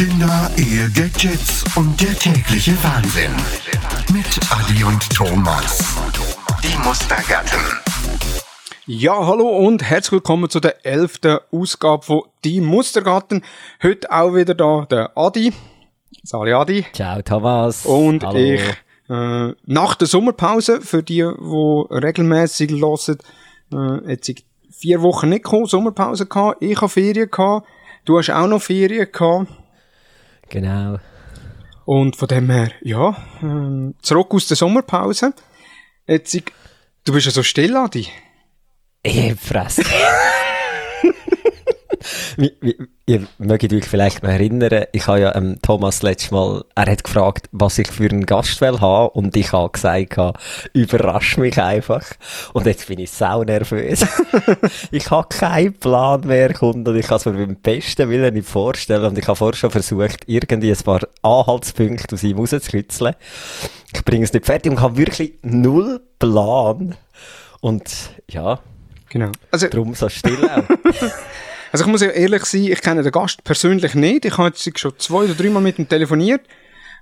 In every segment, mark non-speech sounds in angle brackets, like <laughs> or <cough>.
Kinder, Ehe, Gadgets und der tägliche Wahnsinn. Mit Adi und Thomas. Die Mustergatten. Ja, hallo und herzlich willkommen zu der elften Ausgabe von Die Mustergarten. Heute auch wieder da der Adi. Sali Adi. Ciao Thomas. Und Hallo. ich äh, nach der Sommerpause, für die, die regelmäßig hören, äh, jetzt vier Wochen nicht gekommen, Sommerpause gehabt, ich habe Ferien gehabt, du hast auch noch Ferien gehabt. Genau. Und von dem her, ja, ähm, zurück aus der Sommerpause. Jetzt, ich, du bist ja so still, Adi. Ich fresse. <laughs> Wie- wie- Ihr mögt euch vielleicht noch erinnern, ich habe ja ähm, Thomas letztes Mal, er hat gefragt, was ich für einen Gast will haben und ich habe gesagt, überrasch mich einfach. Und jetzt bin ich sau nervös. <laughs> ich habe keinen Plan mehr, kommt und ich kann es mir beim besten Willen nicht vorstellen und ich habe vorher schon versucht, irgendwie ein paar Anhaltspunkte aus ihm rauszukitzeln. Ich bringe es nicht fertig und habe wirklich null Plan. Und ja, Genau. Also, Drum so still auch. <laughs> Also ich muss ja ehrlich sein, ich kenne den Gast persönlich nicht. Ich habe jetzt schon zwei oder dreimal mit ihm telefoniert,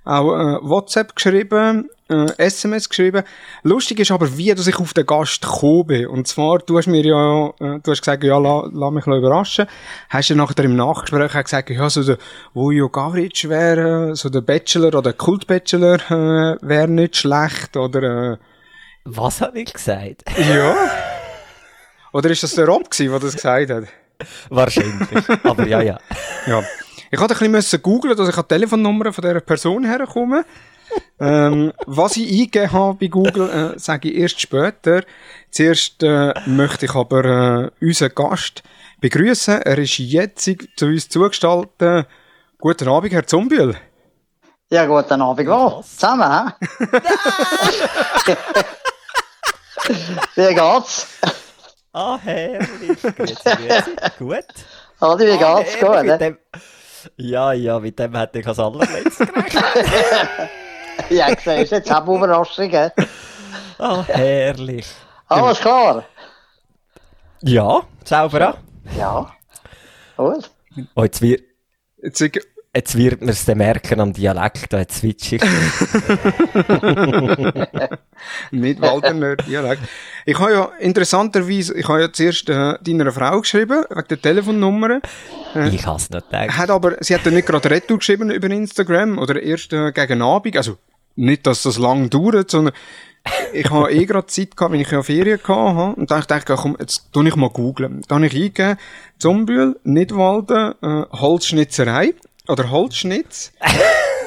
auch äh, WhatsApp geschrieben, äh, SMS geschrieben. Lustig ist aber, wie dass ich auf den Gast gekommen bin. Und zwar, du hast mir ja, äh, du hast gesagt, ja, la, lass mich überraschen. Hast du nachher im Nachgespräch auch gesagt, ja, so der Vujo Gavric wäre, so der Bachelor oder Kult-Bachelor äh, wäre nicht schlecht, oder, Was habe ich gesagt? äh, ja. Oder ist das der Rob der das gesagt hat? <laughs> Wahrscheinlich. Aber ja, ja. Ja. Ich hatte ein bisschen müssen googlen, dass ich an die Telefonnummer von dieser Person herkomme. ähm, was ich eingegeben habe bei Google, äh, sage ich erst später. Zuerst äh, möchte ich aber äh, unseren Gast begrüßen. Er ist jetzt zu uns zugestaltet. Guten Abend, Herr Zumbühl. Ja, guten Abend wohl. Zusammen, hä? <laughs> Wie geht's? Ah, grüezi. <laughs> Gut. Adi, wie Ah, geht's? Gut, ne? dem... Ja, ja, mit dem hätte ich als allerletztes gerechnet. <laughs> Ja, siehst du, jetzt haben wir Überraschungen. Ah, herrlich. Alles klar? Ja, sauber an. Ja. Gut. Oh, jetzt, wird, Jetzt, ich, jetzt wird man es dann merken am Dialekt, da switch ich. <laughs> nicht Waldner Dialekt. Ich habe ja interessanterweise, ich habe ja zuerst äh, deiner Frau geschrieben, wegen der Telefonnummer. Ich habe es nicht gedacht. hat aber, sie hat dann nicht gerade Retour geschrieben über Instagram oder erst äh, gegen Abend. Also, nicht, dass das lang dauert, sondern ich habe eh gerade Zeit gehabt, wenn ich ja Ferien habe. Und dann dachte ich, komm, jetzt tu ich mal googlen. Dann habe ich eingegeben, Zombühl, Nidwalden, äh, Holzschnitzerei oder Holzschnitz. <laughs>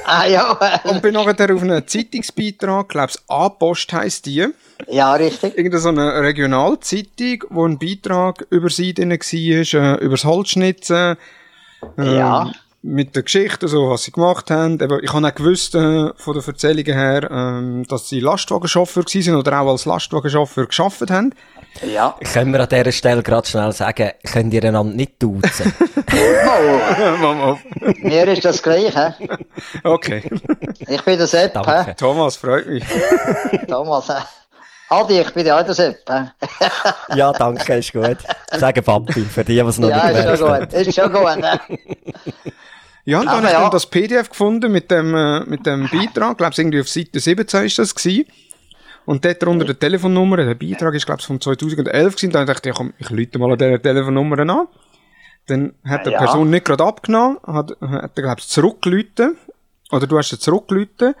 Ah, ja. Und bin nachher auf einen Zeitungsbeitrag, glaub's, A-Post heisst die. Ja, richtig. Irgendeine so eine Regionalzeitung, wo ein Beitrag über sie drin war, äh, über das Holzschnitzen. Ähm, Ja. Mit der Geschichte, so, was sie gemacht haben. Eben, ich habe auch gewusst, äh, von den Erzählungen her, ähm, dass sie Lastwagenchauffeur gewesen sind oder auch als Lastwagenchauffeur geschafft haben. Ja. Können wir an dieser Stelle gerade schnell sagen, könnt ihr einander nicht duzen? <laughs> Mama. mir ist das gleich, hä? okay. Ich bin der Sepp, hä? Danke. Thomas, freut mich. <laughs> Thomas, hä? Adi, ich bin ja auch der Sepp? <laughs> Ja, danke, ist gut. Sagen Papi, für die, die es noch Ja, nicht ist gemerkt schon haben. gut. Ist schon gut, ne? Ja, und dann habe ich dann das PDF gefunden mit dem, äh, mit dem Beitrag. Ich glaube, irgendwie auf Seite 17 ist das gewesen. Und dort unter der Telefonnummer, der Beitrag ist, glaube ich, von 2011 gewesen. Dann dachte ich, ja, komm, ich lüte mal an dieser Telefonnummer an. Dann hat die Ja. Person nicht gerade abgenommen, hat, hat glaube ich, zurückgelüten. Oder du hast sie zurückgelüten.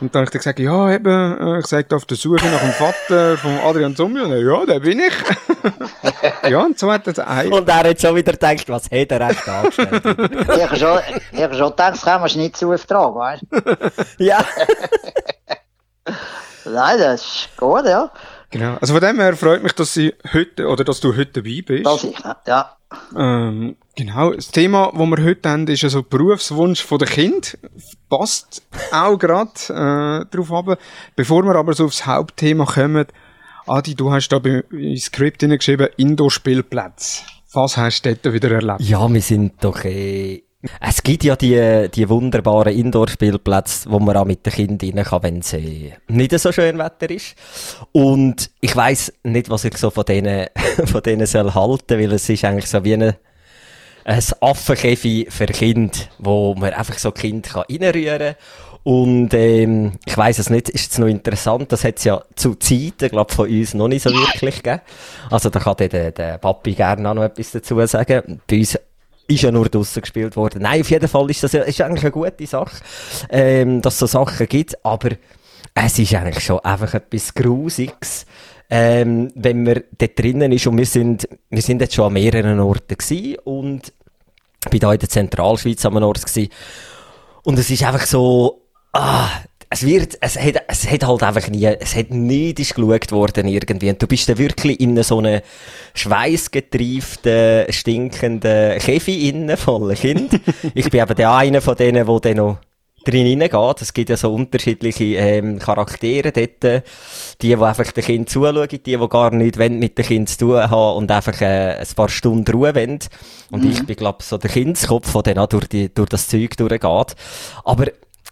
Und dann habe ich dann gesagt, ja, eben, äh, ich sage auf der Suche nach dem Vater von Adrian Zombie. Und er, Ja, der bin ich. ja, und so hat er ein. Und er hat schon wieder gedacht, was hat er echt angestellt? Ich habe schon, ich habe schon gedacht, das kann man nicht zu auftragen, weißt du? ja. Nein, das ist gut, ja. Genau. Also von dem her freut mich, dass sie heute, oder dass du heute dabei bist. Das ich? Ja. Ähm, genau. Das Thema, das wir heute haben, ist also Berufswunsch von der Kind. Passt auch gerade äh, drauf ab. Bevor wir aber so aufs Hauptthema kommen, Adi, du hast da ins Skript hineingeschrieben, Indoor-Spielplätze. Was hast du dort wieder erlebt? Ja, wir sind doch eh... Es gibt ja die, die wunderbaren Indoor-Spielplätze, wo man auch mit den Kindern rein kann, wenn es nicht so schön Wetter ist. Und ich weiss nicht, was ich so von denen, <laughs> von denen soll halten, weil es ist eigentlich so wie eine, ein Affenkäfig für Kinder, wo man einfach so Kind kann reinrühren kann. Und ähm, ich weiß es nicht, ist es noch interessant, das hat es ja zu Zeiten, glaube von uns noch nicht so wirklich gegeben. Also da kann der, der Papi gerne auch noch etwas dazu sagen. Bei uns ist ja nur draussen gespielt worden. Nein, auf jeden Fall ist das ist eigentlich eine gute Sache, ähm, dass es so Sachen gibt, aber es ist eigentlich schon einfach etwas Grusiges, ähm, wenn man dort drinnen ist und wir sind, wir sind jetzt schon an mehreren Orten gewesen und bin da in der Zentralschweiz an einem Ort gewesen. Und es ist einfach so, ah, es wird, es hat, es hat halt einfach nie, es hat nicht geschaut worden irgendwie. Und du bist dann wirklich in so einem schweißgetrieften, stinkenden Käfig innen, voller Kind. <laughs> ich bin eben der eine von denen, der dann noch drin geht. Es gibt ja so unterschiedliche ähm, Charaktere dort. Die, die einfach dem Kind zuschauen, die, die gar nicht mit dem Kind zu tun haben und einfach äh, ein paar Stunden Ruhe wollen. Und mhm. ich bin, glaube so der Kindskopf, der dann auch durch, die, durch das Zeug durchgeht. Aber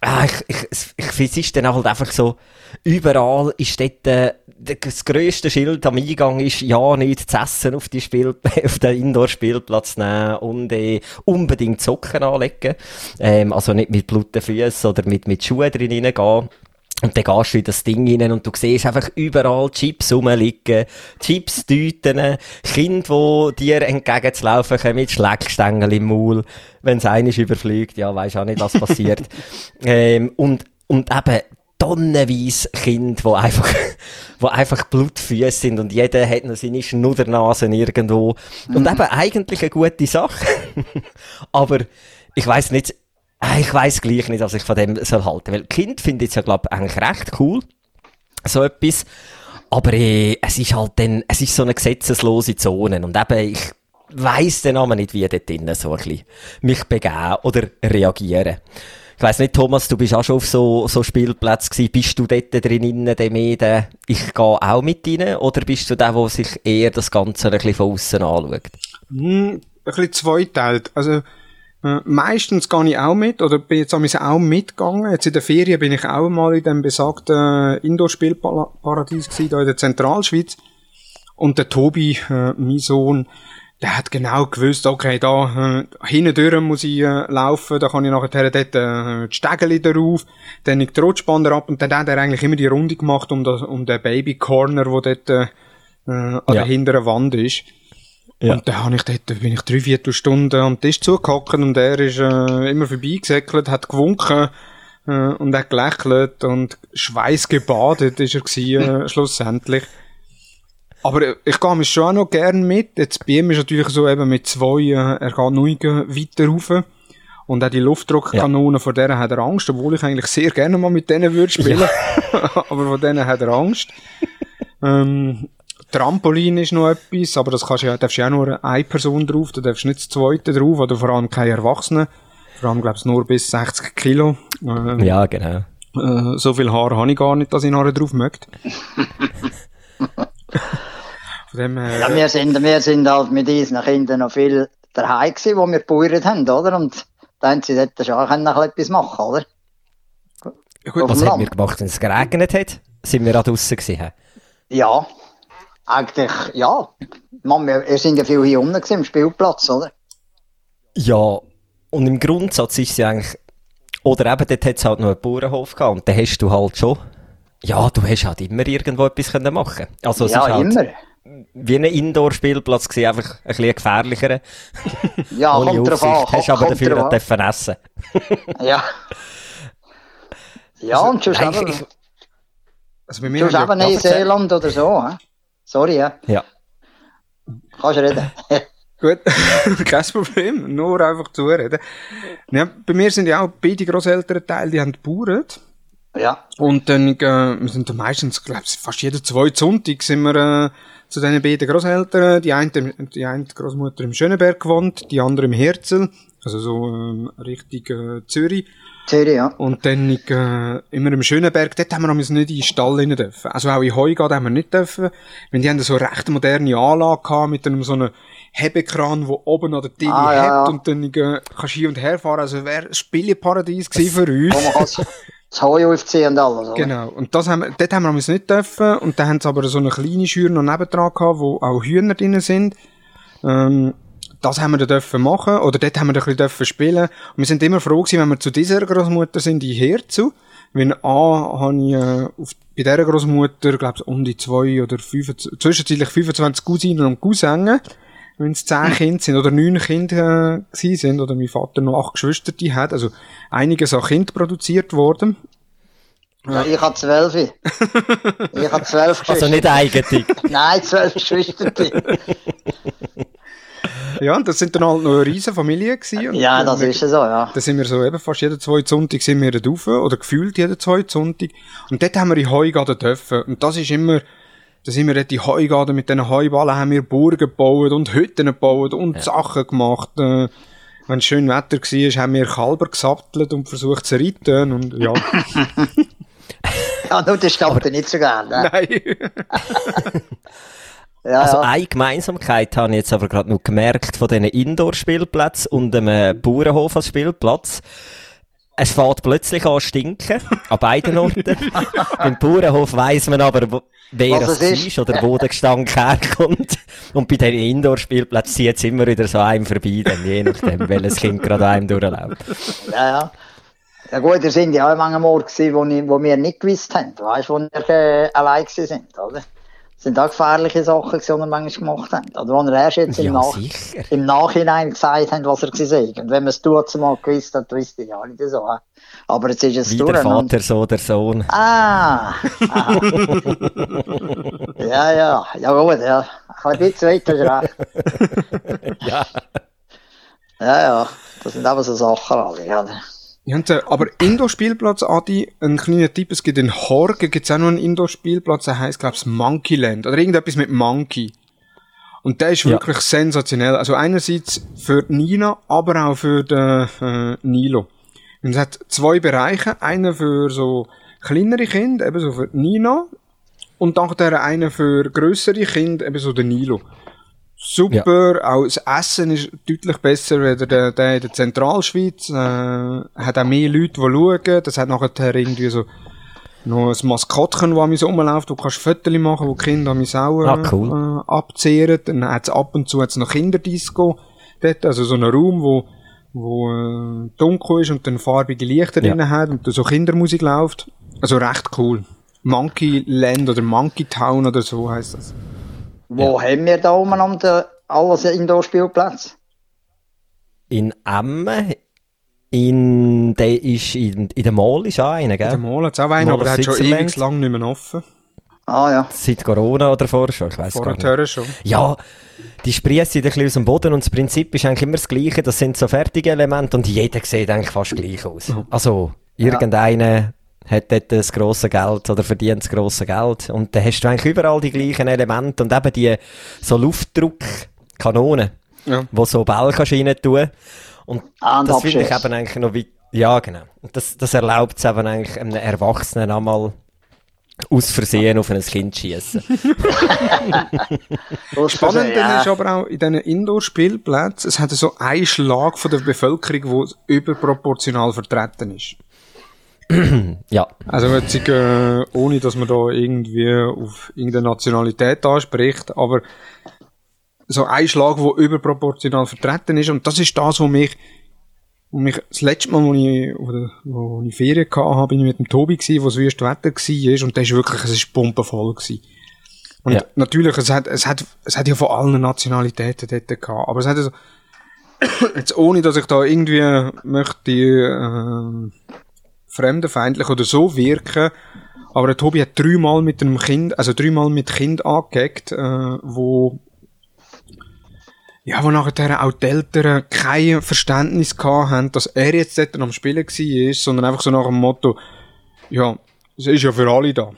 ah, ich, ich, ich finde, es ist dann halt einfach so, überall ist dort, äh, das grösste Schild am Eingang ist, ja, nicht zu essen auf, die Spiel <laughs> auf den Indoor-Spielplatz nehmen und äh, unbedingt Socken anlegen. Ähm, also nicht mit blutigen Füßen oder mit, mit Schuhen drin reingehen. Und dann gehst du in das Ding rein und du siehst einfach überall Chips rumliegen, Chips-Tüten, Kinder, die dir entgegenzulaufen kommen mit Schleckstängel im Maul. Wenn es eines überfliegt, ja, weisst auch nicht, was passiert. <laughs> ähm, und, und eben, tonnenweise Kinder, die einfach, <laughs> wo einfach Blutfüße sind und jeder hat noch seine Schnuddernasen irgendwo. Und mhm. eben eigentlich eine gute Sache. <laughs> Aber ich weiß nicht, ich weiß gleich nicht, was ich von dem soll halten. Weil Kind finde ich ja, glaube eigentlich recht cool. So etwas. Aber äh, es ist halt dann, es ist so eine gesetzeslose Zone. Und eben, ich weiss dann aber nicht, wie dort drinnen so ein bisschen mich begeben oder reagieren. Ich weiss nicht, Thomas, du bist auch schon auf so, so Spielplätzen gewesen. Bist du dort drin, der mehr, ich gehe auch mit rein? Oder bist du der, der sich eher das Ganze ein bisschen von außen anschaut? Hm, ein bisschen zweiteilt. Also, äh, meistens gehe ich auch mit, oder bin jetzt auch mitgegangen. Jetzt in der Ferien bin ich auch mal in dem besagten Indoor-Spielparadies gewesen, da in der Zentralschweiz. Und der Tobi, äh, mein Sohn, der hat genau gewusst, okay, da äh, hinten muss ich äh, laufen, da kann ich nachher dort äh, die Stegeli drauf, dann ich die Rutschbahn ab und dann hat er eigentlich immer die Runde gemacht um, das, um den Baby-Corner, wo dort äh, an ja. der hinteren Wand ist. Ja. Und dann habe ich dort, bin ich drei, vier Stunden am Tisch zugehockt und er ist äh, immer vorbeigesäckelt, hat gewunken äh, und hat gelächelt und schweißgebadet ist er gewesen, äh, <laughs> schlussendlich. Aber ich gehe mich schon auch noch gern mit. Jetzt bei ihm ist natürlich so eben mit zwei, äh, er geht nur weiter rauf. Und auch die Luftdruckkanone, ja. vor denen hat er Angst, obwohl ich eigentlich sehr gerne mal mit denen würde spielen. Ja. <laughs> aber vor denen hat er Angst. ähm, Trampolin ist noch etwas, aber das kannst du ja, darfst ja auch nur eine Person drauf, du darfst nicht das zweite drauf, oder vor allem keine Erwachsenen. Vor allem, glaubst nur bis 60 Kilo. Ähm, ja, genau. Äh, so viel Haar habe ich gar nicht, dass ich nachher drauf möchte. <laughs> dem, äh, ja, wir sind, wir sind halt mit unseren Kindern noch viel daheim gewesen, wo wir gebäuert haben, oder? Und da haben sie dort schon auch noch etwas machen, oder? Ja, gut, was haben wir gemacht, wenn es geregnet hat? Sind wir auch draussen gewesen? Ja, eigentlich, ja. Man, wir sind ja viel hier unten gewesen, im Spielplatz, oder? Ja, und im Grundsatz ist ja eigentlich, oder eben dort hat es halt noch einen Bauernhof gehabt und dann hast du halt schon, ja, du hast halt immer irgendwo etwas können machen Also es ja, ist halt immer. Wie ein Indoor-Spielplatz gewesen, einfach ein bisschen gefährlicher. <laughs> Ja, Ohne kommt drauf an. Hast aber dafür auch dürfen essen. <laughs> ja. Ja, also, und schon eben, also bei mir eben Neuseeland oder so, he? Sorry, ja. Ja. Kannst reden. <laughs> Gut, <laughs> kein Problem. Nur einfach zureden. Ja, bei mir sind ja auch beide Großeltern Teil, die haben gebaut. Ja. Und dann, äh, wir sind dann meistens, glaube ich, fast jeden zweiten Sonntag sind wir, äh, zu diesen beiden Großeltern. Die eine, die eine Großmutter im Schöneberg gewohnt, die andere im Herzl. Also so, ähm, Richtung, äh, Zürich. Zürich, ja. Und dann äh, immer im Schönenberg, dort haben wir nicht in den Stall rein dürfen. Also auch in Heugad haben wir nicht dürfen. Wenn die haben so eine recht moderne Anlage gehabt, mit einem so einem Hebekran, wo oben an der Tilly ah, hebt ja. und dann äh, kannst du hier und her fahren. Also wäre ein Spieleparadies gewesen für uns. <laughs> Das Heu aufziehen und alles, oder? Genau. Und das haben, dort haben wir uns nicht dürfen. Und dann haben sie aber so eine kleine Schür noch nebendran gehabt, wo auch Hühner drin sind. Ähm, das haben wir dürfen machen, oder dort haben wir dann ein bisschen dürfen spielen. Und wir sind immer froh gewesen, wenn wir zu dieser Großmutter sind, die Herzu. Wenn A, habe ich, äh, auf, bei dieser Großmutter, glaube ich, um die zwei oder fünf, zwischenzeitlich 25 Cousinen und Cousinen, wenn es zehn <laughs> Kinder sind oder neun Kinder äh, sind, oder mein Vater noch acht Geschwister die hat, also einiges an Kind produziert worden. Ja, ich habe zwölf. ich habe zwölf Geschwister. <laughs> Also nicht eigentlich? Nein, zwölf Geschwister. <laughs> ja, und das sind dann halt noch eine riesen Familie gewesen. Ja, das ist so, ja. Da sind wir so eben fast jeden zweiten Sonntag sind wir rauf, oder gefühlt jeden zweiten Sonntag. Und dort haben wir in Heugaden dürfen. Und das ist immer, da sind wir dort in Heugaden mit diesen Heuballen haben wir Burgen gebaut und Hütten gebaut und ja. Sachen gemacht. Äh, wenn es schön Wetter war, haben wir Kalber gesattelt und versucht zu reiten und ja. <laughs> ja, nur das stammt nicht so gern, ne? Nein. <laughs> Ja, also ja. eine Gemeinsamkeit habe ich jetzt aber gerade noch gemerkt von diesen Indoor-Spielplätzen und einem Bauernhof als Spielplatz. Es fährt plötzlich an stinken, <laughs> an beiden Orten. <laughs> Beim Bauernhof weiss man aber, wer es ist. ist oder wo der Gestank herkommt. Und bei den Indoor-Spielplätzen zieht es immer wieder so einem vorbei, dann, je nachdem, welches Kind gerade einem durchläuft. Ja, ja. Ja gut, da sind ja auch manchmal Orte, wo, wo wir nicht gewusst haben, weißt wo wir äh, allein sind, oder? Sind auch gefährliche Sachen, die wir manchmal gemacht haben. Oder wo er erst jetzt im, Nach im Nachhinein gesagt hat, was er gesehen hat. Und wenn man es tut, mal gewusst hat, wisst ihr ja nicht so. Aber jetzt ist es Wie der Vater, so der Sohn. Ah! <laughs> ja, ja. Ja gut, ja. Ein bisschen weiter recht. ja. Ja, ja. Das sind aber so Sachen alle, Ja, aber Indoor-Spielplatz, Adi, ein kleiner Tipp, es gibt in Horgen, gibt's auch noch einen Indoor-Spielplatz, der heisst, glaub's, Monkeyland, oder irgendetwas mit Monkey. Und der ist ja. wirklich sensationell. Also einerseits für Nina, aber auch für den äh, Nilo. Und es hat zwei Bereiche. Einen für so kleinere Kinder, eben so für Nina. Und dann einen für größere Kinder, eben so den Nilo super. Ja. Auch das Essen ist deutlich besser als der, der in der Zentralschweiz. Äh, hat auch mehr Leute, die schauen. Das hat nachher irgendwie so noch ein Maskottchen, das an rumläuft, wo du kannst Fotos machen, wo die Kinder an auch äh, ah, cool. äh, abzehren. Dann hat es ab und zu hat's noch Kinderdisco dort, also so ein Raum, wo wo äh, dunkel ist und dann farbige Lichter ja. drin hat und da so Kindermusik läuft. Also recht cool. Monkey Land oder Monkey Town oder so heißt das. Wo ja. haben wir da oben um den, alles Indoor-Spielplätze? In Emmen, in, der ist in, in der Mall ist auch einer, gell? In der Mall hat es auch einen, aber der hat schon ewig lang nicht mehr offen. Ah ja. Seit Corona oder vorher schon, ich weiss Vorher gar nicht. schon. Ja, die sprießen ein bisschen aus dem Boden und das Prinzip ist eigentlich immer das gleiche, das sind so fertige Elemente und jeder sieht eigentlich fast gleich aus. Also, irgendeiner hat dort das grosse Geld oder verdient das grosse Geld. Und dann hast du eigentlich überall die gleichen Elemente und eben die so Luftdruckkanonen, ja. wo so Bälle kannst rein tun. Und ah, das finde ich eben eigentlich noch wie, ja genau. Und das, das erlaubt es eben eigentlich einem Erwachsenen einmal aus Versehen auf ein Kind schießen. <laughs> Spannend ja. ist aber auch in diesen Indoor-Spielplätzen, es hat so einen Schlag von der Bevölkerung, der überproportional vertreten ist. <clears throat> ja. Also jetzt, äh, ohne dass man da irgendwie auf irgendeine Nationalität anspricht, aber so ein Schlag, der überproportional vertreten ist und das ist das, was mich, wo mich das letzte Mal, wo ich, oder, wo ich Ferien hatte, habe, bin ich mit dem Tobi gewesen, wo es wüst Wetter war und der ist wirklich, es ist pumpenvoll gewesen. Und ja. natürlich, es hat, es hat, es hat ja von allen Nationalitäten dort gehabt, aber es hat also, <coughs> jetzt ohne, dass ich da irgendwie möchte, äh, fremdenfeindlich oder so wirken. Aber der Tobi hat dreimal mit einem Kind, also dreimal mit Kind angehackt, äh, wo ja, wo nachher auch die Eltern kein Verständnis gehabt haben, dass er jetzt dort am Spielen war, sondern einfach so nach dem Motto, ja, es ist ja für alle da.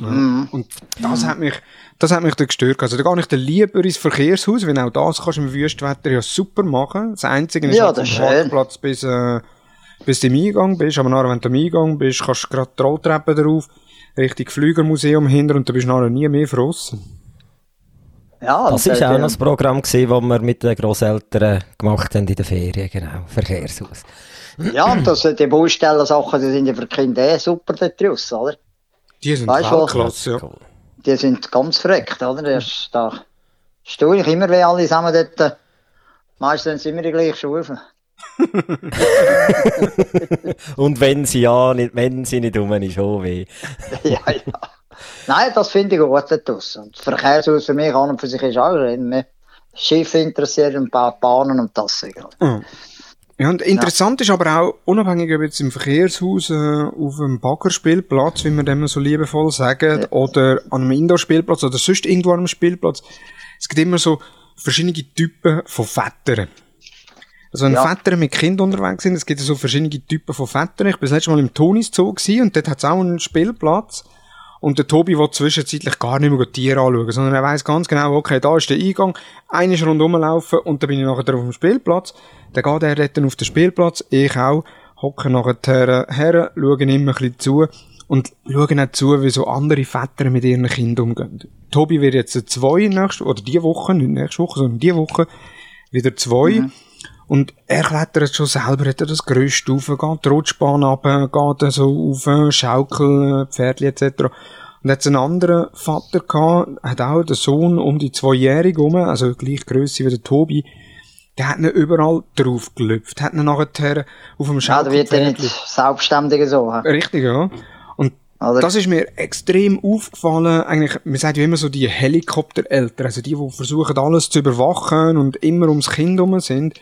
Ja. Mm. Und das hat mich, das hat mich dann gestört. Also da gehe ich dann lieber ins Verkehrshaus, wenn auch das kannst du im Wüstwetter ja super machen. Das Einzige ist ja, halt vom Parkplatz bis, äh, bis du im Eingang bist, aber nachher, wenn du im Eingang bist, kannst du gerade die Rolltreppe drauf, Richtung Flügermuseum hinter und du bist nachher nie mehr verrossen. Ja, das war auch noch das Programm, das wir mit den Grosseltern gemacht haben in den Ferien, genau, <laughs> Verkehrshaus. Ja, und das, die Baustellensachen, die sind ja für die Kinder eh super dort raus, oder? Die sind weißt, Weltklasse, ja. Die sind ganz verreckt, oder? Das, da staune ich immer, wie alle zusammen dort Meistens sind wir die gleiche Stufe. Und wenn sie ja nicht, wenn sie nicht um ist, oh weh. ja, ja. Nein, das finde ich gut daraus. Und das Verkehrshaus für mich an und für sich ist auch mehr Schiffe interessiert und Bahnen und das. Mhm. Ja, und interessant ja. ist aber auch, unabhängig ob jetzt im Verkehrshaus, äh, auf einem Baggerspielplatz, wie wir dem so liebevoll sagen, ja. oder an einem Indoor-Spielplatz oder sonst irgendwo an einem Spielplatz, es gibt immer so verschiedene Typen von Vätern. Also wenn ja. Väter mit Kindern unterwegs sind, es gibt so verschiedene Typen von Vätern. Ich bin das letzte Mal im Tonis Zoo und dort hat es auch einen Spielplatz. Und der Tobi will zwischenzeitlich gar nicht mehr Tiere anschauen, sondern er weiß ganz genau, okay, da ist der Eingang, einer ist rundherum laufen und dann bin ich nachher auf dem Spielplatz. Dann geht er dort auf den Spielplatz, ich auch, hocke nachher her, schaue immer ein bisschen zu und schaue auch zu, wie so andere Väter mit ihren Kindern umgehen. Tobi wird jetzt zwei nächste, oder die Woche, nicht nächste Woche, sondern die Woche, wieder zwei. Mhm. Und er klettert schon selber, hat er das Gerüst rauf, geht die Rutschbahn runter, geht so auf, Schaukel, Pferdli etc. Und hat einen anderen Vater gehabt, hat auch den Sohn um die zweijährige rum, also gleich Größe wie der Tobi, der hat ihn überall drauf gelüpft, hat ihn nachher auf dem Schaukel... Ja, da wird er nicht selbstständig so. Richtig, ja. Und oder? Das ist mir extrem aufgefallen. Eigentlich, man sagt ja immer so die Helikoptereltern, also die, die versuchen alles zu überwachen und immer ums Kind herum sind.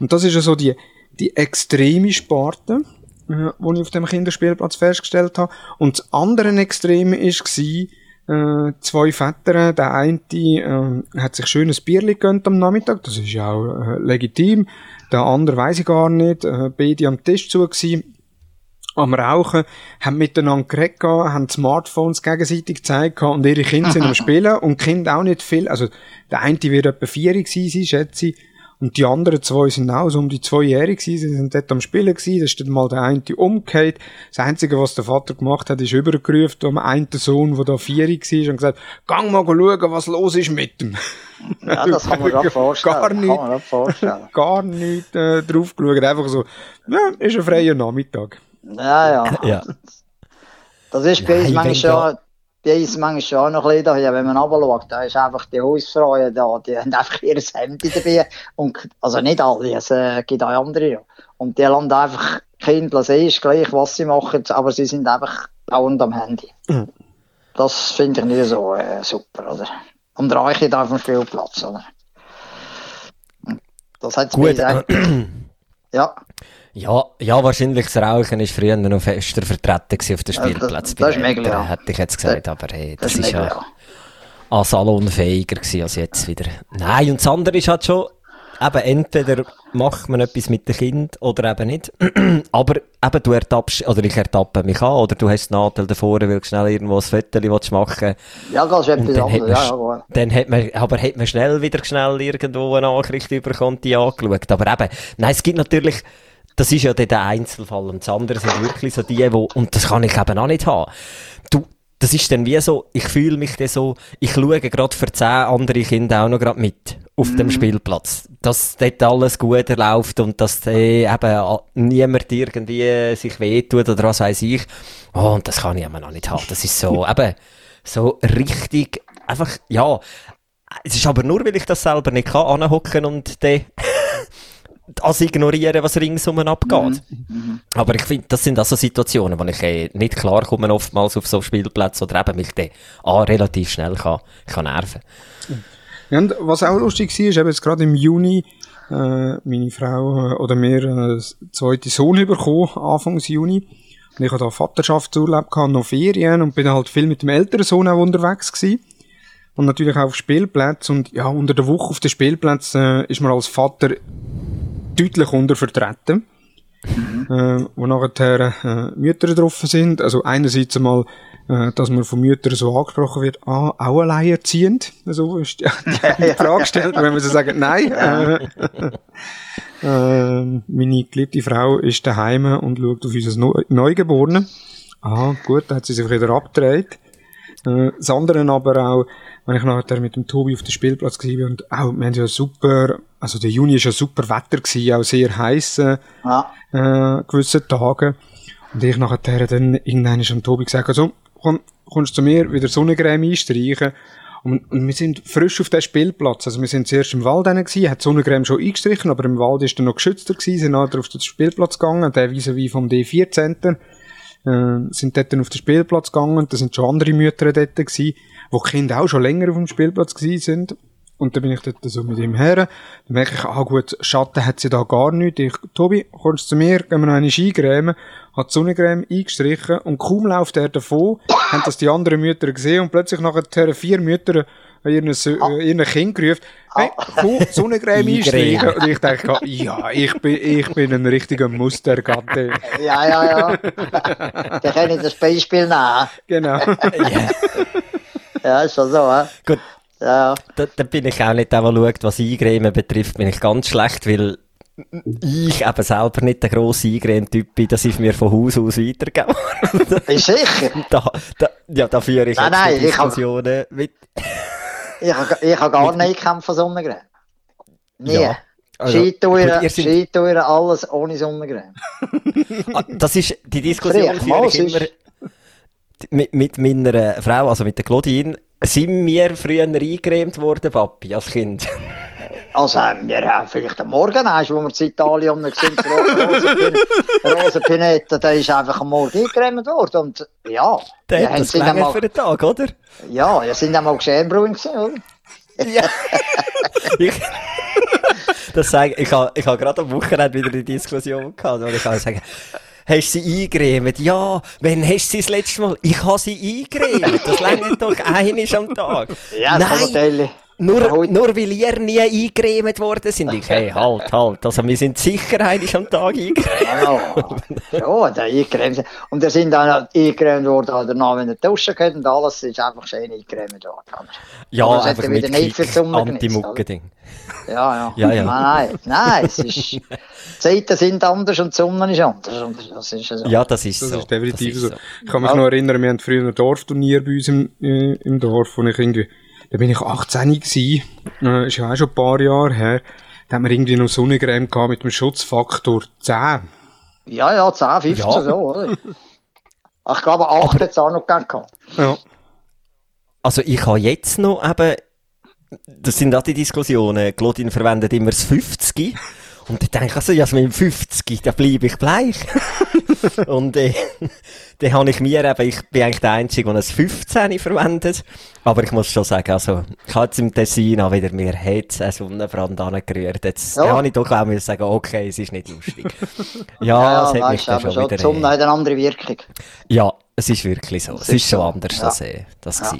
Und das ist ja so die, die extreme Sparte, äh, die ich auf dem Kinderspielplatz festgestellt habe. Und das andere Extreme war, äh, zwei Väter, der eine äh, hat sich schönes Bierli gegönnt am Nachmittag, das ist ja auch äh, legitim. Der andere weiß ich gar nicht, äh, beide am Tisch zu gewesen, am Rauchen, haben miteinander geredet, haben Smartphones gegenseitig gezeigt und ihre Kinder sind am <laughs> Spielen und die Kinder auch nicht viel. Also der eine wird etwa vier gewesen sein, schätze ich, und die anderen zwei sind auch so um die zweijährig gewesen, sie sind dort am Spielen gewesen, da ist dann mal der eine umgekehrt. Das Einzige, was der Vater gemacht hat, ist übergerufen am einen Sohn, der da vierig war, und gesagt, gang mal schauen, was los ist mit dem. Ja, das kann man <laughs> gerade vorstellen. Gar nicht, vorstellen. <laughs> gar nicht äh, drauf geschaut, einfach so, ja, ist ein freier Nachmittag. Ja, ja. ja. Das ist bei uns manchmal schon bei uns manchmal schon auch noch ein bisschen daher, wenn man runterschaut, da ist einfach die Hausfrauen da, die haben einfach ihr Handy dabei. Und, also nicht alle, es äh, gibt auch andere. Und die lassen einfach Kinder sehen, ist gleich, was sie machen, aber sie sind einfach dauernd am Handy. Mhm. Das finde ich nicht so äh, super, oder? Und reiche da auf dem Spielplatz, oder? Das hat Gut. ja. Ja, ja, wahrscheinlich das Rauchen ist früher noch fester vertreten auf den Spielplätzen. Das, das ist mega, ja. Hätte ich jetzt gesagt, aber hey, das, das ist ja, an salonfähiger gewesen als jetzt wieder. Nein, und das andere ist halt schon, eben, entweder macht man etwas mit dem Kind oder eben nicht. <clears throat> aber eben, du ertappst, oder ich ertappe mich an, oder du hast den Nadel davor, weil du schnell irgendwo ein Foto machen Ja, das ist etwas anderes, ja, ja. Dann hat man, aber hat man schnell wieder schnell irgendwo eine Nachricht überkommen, die angeschaut. Aber eben, nein, es gibt natürlich, das ist ja der Einzelfall. Und das andere sind wirklich so die, wo, und das kann ich eben auch nicht haben. Du, das ist dann wie so, ich fühle mich dann so, ich schaue gerade für zehn andere Kinder auch noch gerade mit auf mm. dem mhm. Spielplatz. Dass dort alles gut läuft und dass äh, eben niemand irgendwie sich wehtut oder was weiß ich. Oh, und das kann ich eben noch nicht haben. Das ist so, <laughs> eben, so richtig, einfach, ja. Es ist aber nur, weil ich das selber nicht kann, anhocken und dann das ignorieren, was ringsum abgeht. Mhm. Mhm. Aber ich finde, das sind also Situationen, wo ich äh, nicht klar komme oftmals auf so Spielplätzen oder eben mich dann ah, relativ schnell kann, kann nerven. Ja, und was auch lustig war, ist eben jetzt gerade im Juni, äh, meine Frau äh, oder mir äh, zweite Sohn bekommen, Anfangs Juni. Und ich hatte da Vaterschaftsurlaub gehabt, noch Ferien und bin halt viel mit dem älteren Sohn auch unterwegs gewesen. Und natürlich auch auf Spielplätzen. Und ja, unter der Woche auf den Spielplätzen äh, ist man als Vater deutlich untervertreten. Mhm. Äh, wo nachher äh, Mütter drauf sind. Also einerseits einmal, äh, dass man von Müttern so angesprochen wird, ah, auch alleinerziehend. So ist die, die Frage gestellt, wenn man so sagt, nein. Äh, <laughs> äh, meine geliebte Frau ist daheim und schaut auf unser Neugeborene. Ah, gut, da hat sie sich wieder abgedreht. Äh, das andere aber auch, wenn ich nachher mit dem Tobi auf dem Spielplatz war und auch, wir haben ja super, also der Juni ist ja super Wetter gewesen, auch sehr heiß, äh, ja. äh, gewisse Tage. Und ich nachher dann irgendwann am Tobi gesagt, also, komm, kommst zu mir wieder Sonnencreme einstreichen. Und, und wir sind frisch auf dem Spielplatz. Also wir sind zuerst im Wald gewesen, hat die Sonnencreme schon eingestrichen, aber im Wald ist dann noch geschützter gewesen, sind nachher auf den Spielplatz gegangen, der vis wie vom D4-Center, äh, sind dort auf den Spielplatz gegangen, da sind schon andere Mütter dort gewesen, wo die Kinder auch schon länger auf dem Spielplatz gewesen sind. Und dann bin ich dort so mit ihm her. Dann merke ich, ah gut, Schatten hat sie da gar nicht. Ich, Tobi, kommst zu mir, gehen wir noch eine Skicreme. Hat die Sonnencreme eingestrichen und kaum läuft er davon, haben das die anderen Mütter gesehen und plötzlich nachher vier Mütter an ihren, Ah. äh, Kind gerufen, hey, komm, Sonnencreme <laughs> einstreichen. Und ich denke, ja, ich bin, ich bin ein richtiger Mustergatte. <laughs> Ja, ja, ja. <laughs> Der kann ich das Beispiel nehmen. Genau. Ja, ist schon so, hä? Gut, Ja, da, da bin ich auch nicht der, der schaut, was Eingremen betrifft, bin ich ganz schlecht, weil ich eben selber nicht der grosse Eingremen-Typ bin, das ist mir von Haus aus weitergegeben. ist sicher. da, da, ja, da führe ich Nein, jetzt nein, die ich hab- Diskussionen mit. Ich habe ich hab gar nicht gekämpft von Sonnengrün. Nie. Ja, also, Skitouren, seid- Skitouren, alles ohne Sonnengrün. <laughs> Ah, Das ist, die Diskussion führe ich immer mit, mit meiner Frau, also mit der Claudine. Sind wir früher eingecremt worden, Papi, als Kind? <laughs> Also, äh, wir haben vielleicht am Morgen, eins, wo wir in Italien sind, <laughs> Rosa Pinetta, der ist einfach am Morgen eingecremt worden. Und ja, Der hat das einmal, für den Tag, oder? ja, wir sind einmal Geschehbrühen gewesen, oder? ich, das sage, ich habe ich ha gerade am Wochenende wieder eine Diskussion gehabt, wo ich kann sagen, hast du sie eingecremt? Ja, wann hast du sie das letzte Mal? Ich habe sie eingecremt. Das längert doch einiges am Tag. Ja, das kann Nein, natürlich. Nur, nur weil ihr nie eingecremt worden sind. Ich, hey, halt, halt. Also wir sind sicher einiges am Tag eingecremt. Ja, ja, der eingecremt. Und wir sind dann eingecremt worden, hat danach in der Dusche gehabt und alles ist einfach schön eingecremt worden. Ja, Aber das einfach wieder mit nicht für genutzt, Anti-Mucke-Ding. Ja, ja. Ja, ja. Nein, nein, es ist, die Zeiten sind anders und die Sonne ist anders. Und das ist so. Ja, das ist Das so. ist definitiv Das so. ist Ich kann mich Ja. noch erinnern, wir hatten früher ein Dorfturnier bei uns im, äh, im Dorf, wo ich irgendwie, da bin ich 18 gewesen, äh, ist ja auch schon ein paar Jahre her, da haben wir irgendwie noch Sonnencreme gehabt mit dem Schutzfaktor 10. Ja, ja, 10, 15 Ja. so, oder? Ich glaube, 8 hat es auch noch gegeben. gehabt. Ja. Also ich habe jetzt noch eben, das sind auch die Diskussionen, Claudine verwendet immer das 50. Und ich denke also, ja, also mit dem 50, da bleibe ich bleich. <laughs> und äh, dann habe ich mir eben, ich bin eigentlich der Einzige, der ein 15 verwendet. Aber ich muss schon sagen, also, ich habe jetzt im Tessin auch wieder mir hat einen Sonnenbrand angerührt. Jetzt Ja. habe ich doch auch müssen sagen, okay, es ist nicht lustig. <laughs> ja, Ja, es hat mich dann schon schon, wieder... die Sonne äh, hat eine andere Wirkung. ja, es ist wirklich so. Es ist, ist schon so. anders, Ja. als äh, das war.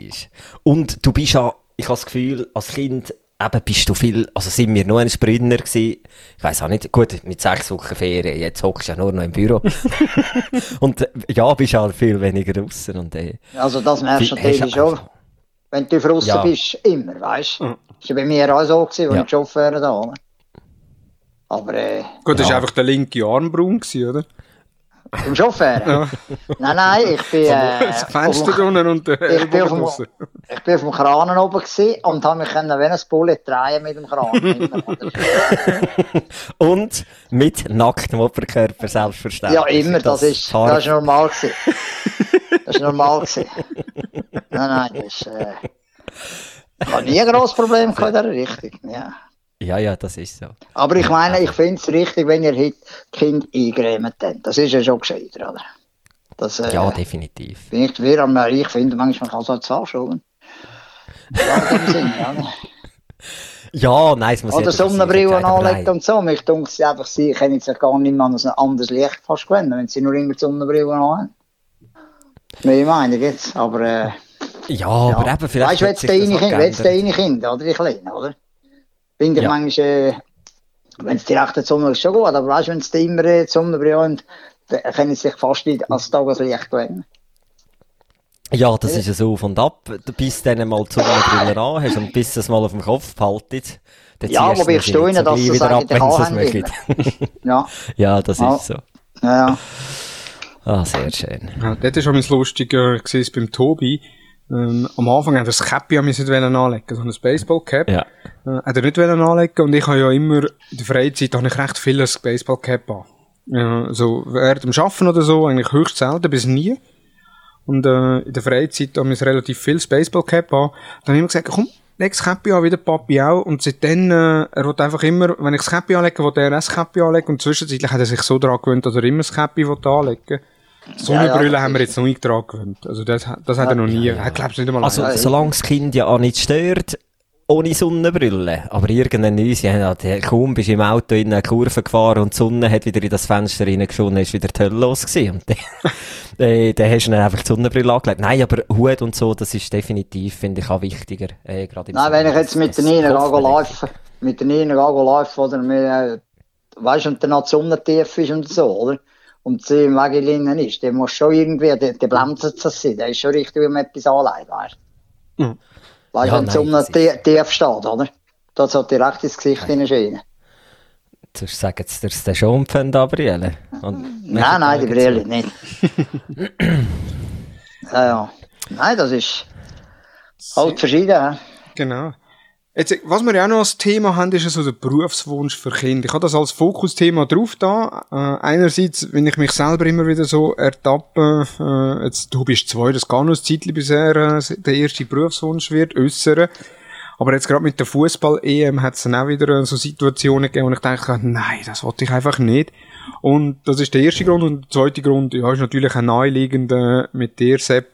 Und du bist ja, ich habe das Gefühl, als Kind eben bist du viel, also sind wir nur ein Sprünner gewesen. Ich weiss auch nicht, gut, mit sechs Wochen Ferien, jetzt hockst du ja nur noch im Büro. <laughs> und ja, bist halt viel weniger draussen und äh, Also das merkst du natürlich schon. Wenn du draussen Ja. bist, immer, weißt du. Das war bei mir auch so, gewesen, als Ja. ich Chauffeur da oder? Aber äh, Gut, das Ja. war einfach der linke Arm braun gewesen, oder? Im Chauffeur? Nein, nein, ich bin... Äh, das Fenster auf dem- und der ich bin, auf Ellbogen dem, draussen. ich bin auf dem Kran oben und habe mich können wie ein Bullet drehen mit dem Kran. <laughs> und mit nacktem Oberkörper selbstverständlich. ja, immer, das, ist, Haar- das ist normal gewesen. Das ist normal gewesen. Nein, nein, das ist... Äh, ich habe nie ein grosses Problem gehabt in dieser Richtung. Ja. Ja, ja, das ist so. Aber ich meine, ich finde es richtig, wenn ihr heute Kind eingrämt habt. Das ist ja schon gescheiter, oder? Das, äh, Ja, definitiv. bin ich dafür, aber ich finde, manchmal kann es halt falsch sein. Ja, nein, es muss Oder aber anlegen nein. und so. Mich denke, sie einfach, sie können sich gar nicht mehr an ein anderes Licht fast gewöhnen, wenn sie nur immer die Sonnenbrillen anhaben. Meine Meinung jetzt, aber, äh, Ja, aber ja. eben, vielleicht Weißt du, wenn es deine auch Kinder, oder die Kleinen, oder? Ich Ja. manchmal, äh, wenn es direkt die Sonne ist, schon gut, aber weißt du, wenn es die immer äh, die Sonnenbrille haben, dann können sie sich fast nicht als Tageslicht gewöhnen. Ja, das ist ja so auf und ab. Du bist dann mal die Sonnenbrille an hast und bis es mal auf dem Kopf behaltet. dann Ja, ziehst wobei du ich sie staune, nicht so dass das wieder ab, wenn sie es mögen. Ja, <laughs> ja, das Ja. ist so. ja, ja. Ah, sehr schön. Ja, dort war schon mein lustiger gewesen, beim Tobi. Ähm, am Anfang hat er das nicht wollen anlegen, so ein Baseball-Cap. Ja. Äh, hat er nicht anlegen und ich habe ja immer, in der Freizeit habe ich recht viel ein Baseball-Cap an. Ja, so während dem Arbeiten oder so, eigentlich höchst selten bis nie. und äh, in der Freizeit haben wir relativ viel Baseball Cap an. Dann habe ich immer gesagt, komm, leg das Käppi an, wie der Papi auch. Und seitdem, äh, er will einfach immer, wenn ich das Käppi anlege, will er das Käppi anlegen. Und zwischenzeitlich hat er sich so daran gewöhnt, dass er immer das Käppi will anlegen Sonnenbrille Ja, ja. haben wir jetzt noch nicht dran gewöhnt. Also das, das hat er noch nie. Er glaubt nicht einmal Also, an. solange das Kind ja auch nicht stört, ohne Sonnenbrille. Aber irgendein Neues, ja, der- kaum bist du im Auto in eine Kurve gefahren und die Sonne hat wieder in das Fenster reingeschonen, ist wieder die Hölle los gewesen. Und dann, <laughs> äh, dann hast du dann einfach die Sonnenbrille angelegt. Nein, aber Hut und so, das ist definitiv, finde ich, auch wichtiger. Äh, gerade im Nein, wenn ich Sommer. jetzt mit der das Nina laufen, mit der Nina gehe laufen, oder mir, äh, weißt du, und dann noch die Sonne tief ist und so, oder? Und sie im Wegelinnen ist, der muss schon irgendwie, der, der blendet das sein, der ist schon richtig, wie man etwas anlegt, weißt du? Mhm. Weißt Ja, du, wenn das ist- tie- tief steht, oder? Da sollte direkt ins Gesicht hineinscheinen. Sonst sagen sie dir den schon empfinden, Gabriele. Und- Nein, nein, die Brille nicht. <clears throat> ja, ja. Nein, das ist halt verschieden, hä? Genau. Jetzt, was wir ja auch noch als Thema haben, ist so der Berufswunsch für Kinder. Ich habe das als Fokusthema drauf da. Äh, einerseits, wenn ich mich selber immer wieder so ertappe, äh, jetzt, du bist zwei, das gar noch ein Zeitchen, bis er äh, der erste Berufswunsch wird, äußern. Aber jetzt gerade mit der Fußball-EM hat es dann auch wieder äh, so Situationen gegeben, wo ich denke, nein, das wollte ich einfach nicht. Und das ist der erste Grund. Und der zweite Grund, ja, ist natürlich ein naheliegend äh, mit dir, Sepp,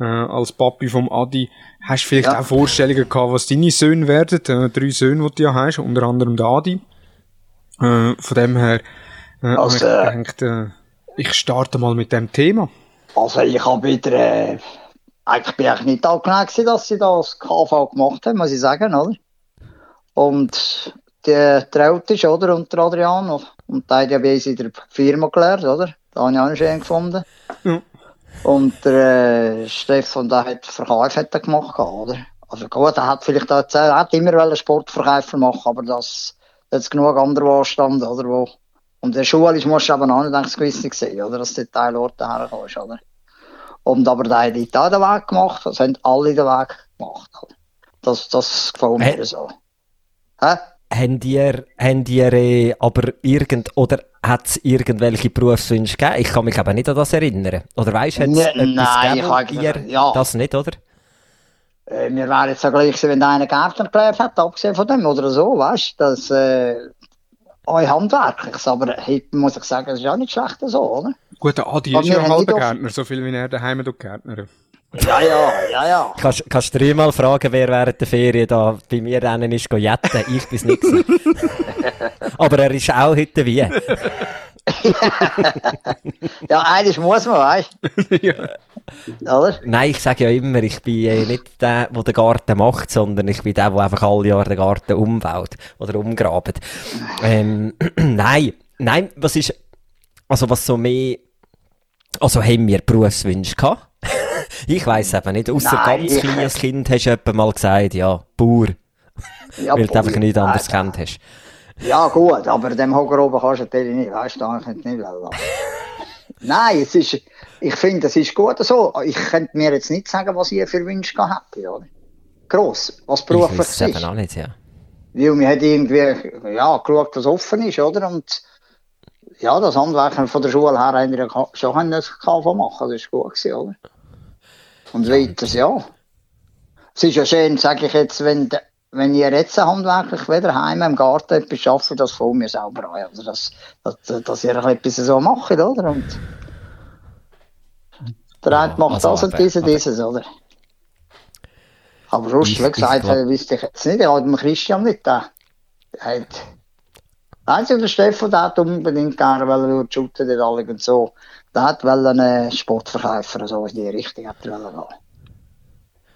äh, als Papi vom Adi, hast du vielleicht Ja. auch Vorstellungen gehabt, was deine Söhne werden, äh, drei Söhne, die du ja hast, unter anderem der Adi. Äh, von dem her, äh, Also, ich äh, gedacht, äh, ich starte mal mit dem Thema. Also ich habe wieder, äh, eigentlich bin ich nicht angenehm dass sie das KV gemacht haben, muss ich sagen, oder? Und der traut ist, oder? Und der Adrian, oder? und der hat ja bei uns in der Firma gelernt, oder? Da habe ich auch noch schön gefunden. Ja. Und der äh, Stefan, der hat Verkauf hat er gemacht, oder? Also gut, er hat vielleicht auch erzählt, er hat immer wollen Sportverkäufer machen, aber das, da hat's genug andere anstanden, oder? Wo, und der Schule musst du aber auch nicht das Gewisse sehen, oder? Dass du dort Teilorte herkommst, oder? Und aber der hat auch den Weg gemacht, das haben alle den Weg gemacht, oder? Das, das gefällt mir so. Hä? Habt ihr, habt ihr äh, aber irgend, oder hat es irgendwelche Berufswünsche gegeben? Ich kann mich aber nicht an das erinnern. Oder weißt du, hat es Ne- nein, gegeben, ich ihr ja. das nicht, oder? Äh, mir wäre jetzt auch gleich wenn einer Gärtner gelernt hat, abgesehen von dem, oder so, weißt du, das, äh, auch handwerkliches, aber heute muss ich sagen, das ist auch nicht schlecht so, oder? Gut, der Adi Aber ist ja ein halber Gärtner, so viel wie er daheim tut Gärtner. Ja, ja, ja, ja. Kannst, kannst du dreimal fragen, wer während der Ferien da bei mir rennen ist, go jetten? Ich bin's nicht gewesen. <laughs> Aber er ist auch heute wie. <laughs> Ja, eines muss man, weißt <laughs> ja. du, oder? Nein, ich sage ja immer, ich bin äh, nicht der, der den Garten macht, sondern ich bin der, der einfach alle Jahre den Garten umbaut oder umgrabt. Ähm, <clears throat> nein, nein, was ist, also was so mehr, also haben wir Berufswünsche gehabt? <laughs> ich weiss eben nicht, außer ganz ich- kleines Kind hast du etwa mal gesagt, ja, Bauer, Ja, weil du einfach nichts anderes kennt hast. Ja, gut, aber dem Hocker oben kannst du natürlich nicht, weißt du, da kann ich nicht wollen. Nein, es ist, ich finde, es ist gut so. Ich könnte mir jetzt nicht sagen, was ich für Wünsche gehabt hätte, oder? Gross, was Ich beruflich weiß es eben ist. auch nicht, ja. Weil man hat irgendwie, ja, geschaut, dass offen ist, oder? Und, ja, das Handwerken von der Schule her haben wir ja schon können das KV machen, das ist gut gewesen, oder? Und weiters, ja. Es ist ja schön, sage ich jetzt, wenn, de- wenn ihr jetzt handwerklich wieder heim im Garten etwas schafft, das von mir selber an. Also, dass, dass, dass ihr etwas so macht, oder? Und der eine macht also das und dieses, dieses, oder? Aber sonst, Ich- wie gesagt, wüsste ich jetzt nicht. Ich habe dem Christian nicht da. Einzig der Stefan, hat unbedingt gerne wollen shooten, der alle und so. Der hat wollen einen Sportverkäufer, so in die Richtung hat er wollen.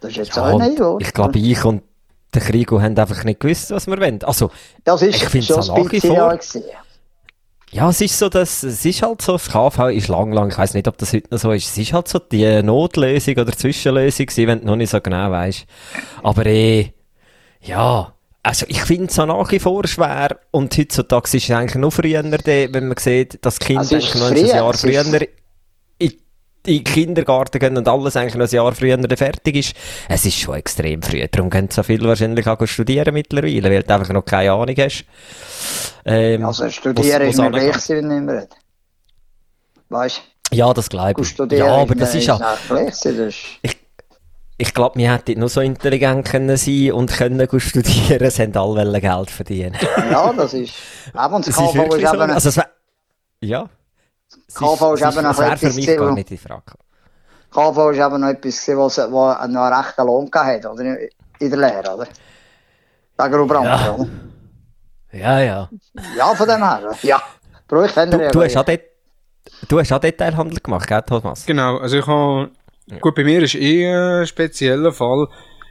Das ist jetzt ja auch nicht, oder? ich glaube, ich und der Krigo haben einfach nicht gewusst, was wir wollen. Also, das ist ich auch ein nach wie vor- ja es ist so, dass, es ist halt so, das KV ist lang, lang, ich weiß nicht, ob das heute noch so ist, es ist halt so die Notlösung oder Zwischenlösung gewesen, wenn du noch nicht so genau weißt. Aber eh, ja, also ich finde es nach wie vor schwer und heutzutage ist es eigentlich noch früher, wenn man sieht, dass Kinder Also ist eigentlich noch ein Jahr ist- früher in in den Kindergarten gehen und alles eigentlich noch ein Jahr früher fertig ist. Es ist schon extrem früh, darum gehen so viele wahrscheinlich auch studieren mittlerweile, weil du einfach noch keine Ahnung hast. Ähm, Also studieren wo's- ist wo's mir wichtig, wenn ich rede. Weißt Ja, das glaube ich. Ja, aber das ist ja, ist- ich, ich glaube, wir hätten nur so intelligent können sein und können gut studieren, es haben alle Geld verdienen. Ja, das ist. Aber und das ist KV ist so. eben, Also, es ja. KV ist es eben noch wär für etwas mich gewesen, gar nicht in Frage. KV ist eben noch etwas, was, was noch einen rechten Lohn hat, oder? In der Lehre, oder? Der Grubrand, Ja. oder? Ja, ja. Ja, von dem her. Ja. Bro, ich Du, du, hast auch det du hast auch Detailhandel gemacht, gell, Thomas? Genau, also ich habe, gut, bei mir ist eh ein spezieller Fall.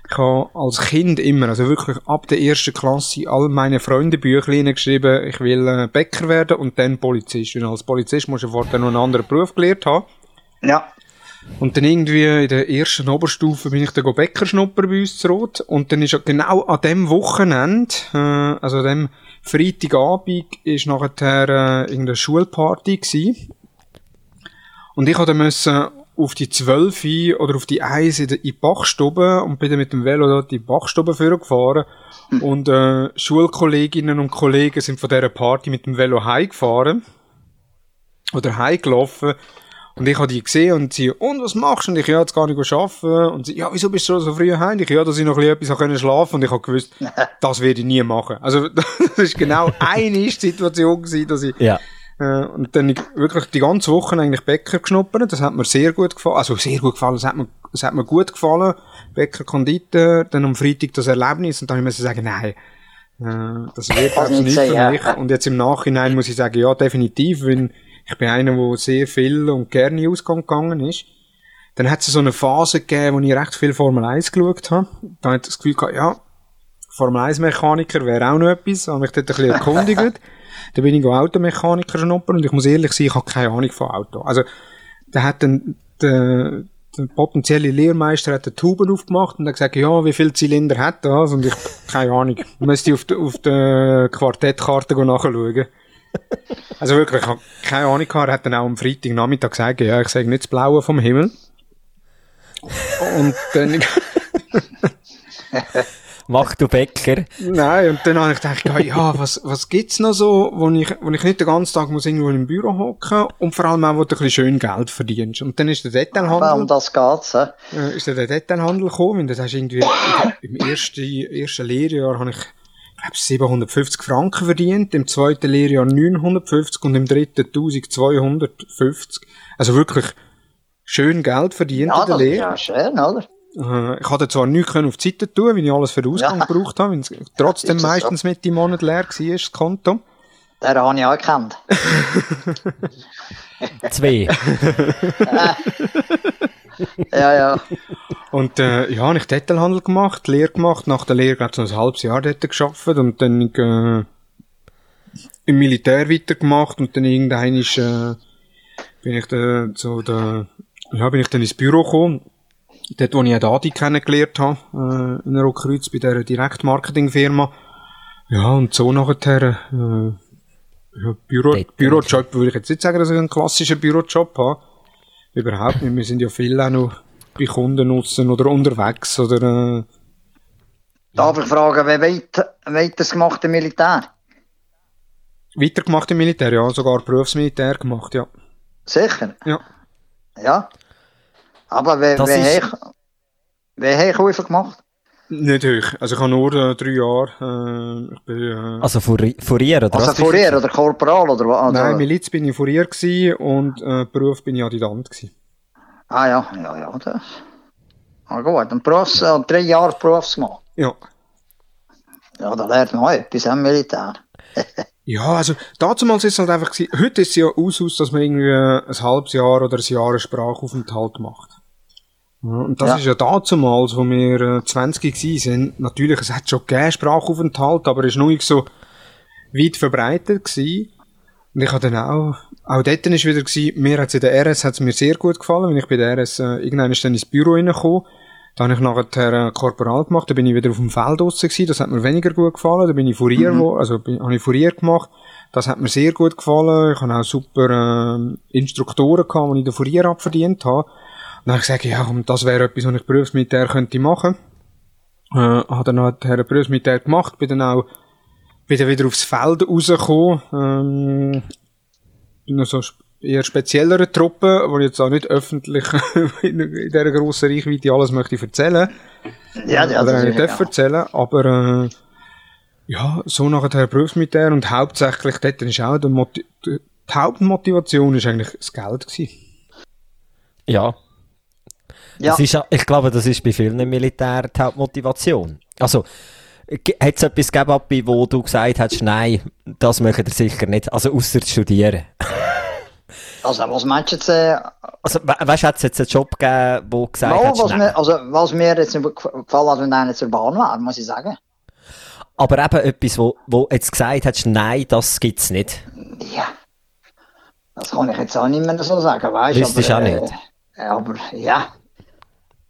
Ich habe als Kind immer, also wirklich ab der ersten Klasse, all meine Freunde Büchlein geschrieben, ich will äh, Bäcker werden und dann Polizist. Und als Polizist musst du vorher noch einen anderen Beruf gelernt haben. Ja. Und dann irgendwie in der ersten Oberstufe bin ich dann go Bäcker schnuppern bei uns zu Rot. Und dann ist ja genau an dem Wochenende, äh, also an dem Freitagabend, ist nachher äh, irgendeine Schulparty gsi. Und ich hatte müssen auf die 12 oder auf die 1 in die Bachstube und bin dann mit dem Velo dort in die Bachstube gefahren. Und äh, Schulkolleginnen und Kollegen sind von dieser Party mit dem Velo heimgefahren. Oder heimgelaufen. Und ich habe die gesehen und sie, und was machst du? Und ich, ja, jetzt gar nicht arbeiten. Und sie, ja, wieso bist du schon so früh heim? Ich, ja, dass ich noch ein bisschen etwas können schlafen Und ich habe gewusst, <laughs> das werde ich nie machen. Also, <laughs> das ist genau <laughs> eine Situation gewesen, dass ich, Ja. Äh, und dann ich wirklich die ganze Woche eigentlich Bäcker geschnuppert. Das hat mir sehr gut gefallen. Also, sehr gut gefallen. Es hat mir, es hat mir gut gefallen. Bäcker Konditor. Dann am Freitag das Erlebnis. Und dann musste ich sagen, nein. Äh, das wird einfach nicht für ja. mich. Und jetzt im Nachhinein muss ich sagen, ja, definitiv, weil ich bin einer, der sehr viel und gerne in Ausgang gegangen ist. Dann hat es so eine Phase gegeben, wo ich recht viel Formel 1 geschaut habe. Da ich das Gefühl gehabt, ja, Formel 1 Mechaniker wäre auch noch etwas. Habe mich dort ein bisschen erkundigt. <laughs> dann bin ich go Automechaniker schnuppern und ich muss ehrlich sein, ich habe keine Ahnung von Auto. Also, da hat dann der, der potenzielle Lehrmeister hat die Tuben aufgemacht und hat gesagt, ja, wie viel Zylinder hat das? Und ich, keine Ahnung. Müsste ich auf der, auf der Quartettkarte nachschauen. Also wirklich, ich habe keine Ahnung gehabt. Er hat dann auch am Freitagnachmittag gesagt, ja, ich sage nicht das Blaue vom Himmel. Und dann, <laughs> Mach du Bäcker. nein, und dann habe ich gedacht, ja, was, was gibt's noch so, wo ich, wo ich nicht den ganzen Tag muss irgendwo im Büro hocken und vor allem auch, wo du ein bisschen schön Geld verdienst. Und dann ist der Aber Detailhandel, um das geht's, hä? äh, ist dann der Detailhandel gekommen, und das hast irgendwie, im ersten, ersten Lehrjahr habe ich, glaube 750 Franken verdient, im zweiten Lehrjahr 950 und im dritten 1250. Also wirklich schön Geld verdient Ja, in der das ist Lehre. ja schön, oder? Äh, ich hatte zwar nichts können auf die Seite tun, weil ich alles für den Ausgang Ja. gebraucht habe, weil es trotzdem Ist das so? meistens mit im Monat leer war, das Konto. Den habe ich auch gekannt. <laughs> Zwei. Ja, ja. Und äh, ja, habe ich Detailhandel gemacht, Lehre gemacht, nach der Lehre glaube ich so ein halbes Jahr dort geschafft und dann äh, im Militär weitergemacht und dann irgendwann ist, äh, bin ich dann so der, ja, bin ich dann ins Büro gekommen, dort wo ich auch Adi kennengelernt habe, äh, in Rockkreuz bei dieser Direktmarketingfirma. Ja, und so nachher, äh, ja, Büro, Dort- Bürojob würde ich jetzt nicht sagen, dass ich einen klassischen Bürojob habe. Überhaupt nicht. Wir sind ja viel auch noch bei Kunden nutzen oder unterwegs oder, äh, Darf ich fragen, wer weit, weit das gemacht im Militär? weitergemacht im Militär, ja, sogar Berufsmilitär gemacht, ja. Sicher? Ja. Ja. Aber wer, Das wer, ist- hat- wer hat Käufer gemacht? Nicht hoch. Also ich habe nur äh, drei Jahre, äh, ich bin, äh, Also Fourier oder Also was? gewesen? oder Korporal oder was? nein? Miliz bin ich Fourier gsi und äh, Beruf bin ich Adjutant gsi. Ah ja, ja, ja, das. Ah gut, ein Berufs, äh, drei Jahre Berufs gemacht. Ja. Ja, da lernt man auch etwas im Militär. <laughs> Ja, also damals ist es halt einfach gewesen, heute ist es ja aus, dass man irgendwie ein halbes Jahr oder ein Jahr einen Sprachaufenthalt macht. Ja, und das Ja. ist ja damals, wo wir äh, 20 gewesen sind, natürlich, es hat schon gegeben Sprachaufenthalt, aber es ist noch nicht so weit verbreitet gewesen. Und ich habe dann auch, auch dort ist wieder gewesen, mir hat's in der RS hat's mir sehr gut gefallen, wenn ich bei der RS, äh, irgendwann dann ins Büro reingekommen, da habe ich nachher äh, Korporal gemacht, da bin ich wieder auf dem Feld draussen gewesen, das hat mir weniger gut gefallen, da bin ich Fourier, wo, also bin, habe ich Fourier gemacht, das hat mir sehr gut gefallen, ich habe auch super ähm, Instruktoren gehabt, die ich den Fourier abverdient habe. Und dann habe ich gesagt, ja, komm, das wäre etwas, was ich Berufsmilitär könnte machen. Äh, habe dann nachher Berufsmilitär gemacht, bin dann auch dann wieder aufs Feld rausgekommen, ähm, bin noch so, eher spezielleren Truppe, wo ich jetzt auch nicht öffentlich <laughs> in, in dieser grossen Reichweite alles möchte erzählen. Ja, ja, Oder das auch nicht darf erzählen, aber, äh, ja, so nachher Berufsmilitär und hauptsächlich dort ist auch der Moti die Hauptmotivation ist eigentlich das Geld gewesen. Ja. Ja. Ist, ich glaube, das ist bei vielen Militär die Hauptmotivation. Also, hat es etwas gegeben, Papi, wo du gesagt hast, nein, das möchte ihr sicher nicht, also außer zu studieren? <laughs> Also, was meinst du jetzt? Äh, Also, we weißt du, hat es jetzt einen Job gegeben, wo du gesagt hast, was, nein. mir, also, was mir jetzt nicht gefallen hat, wenn einer zur Bahn war, muss ich sagen. Aber eben etwas, wo, wo jetzt gesagt hast, nein, das gibt's nicht. Ja. Das kann ich jetzt auch nicht mehr so sagen, weißt du? Wüsstest aber, auch nicht. Äh, aber, ja.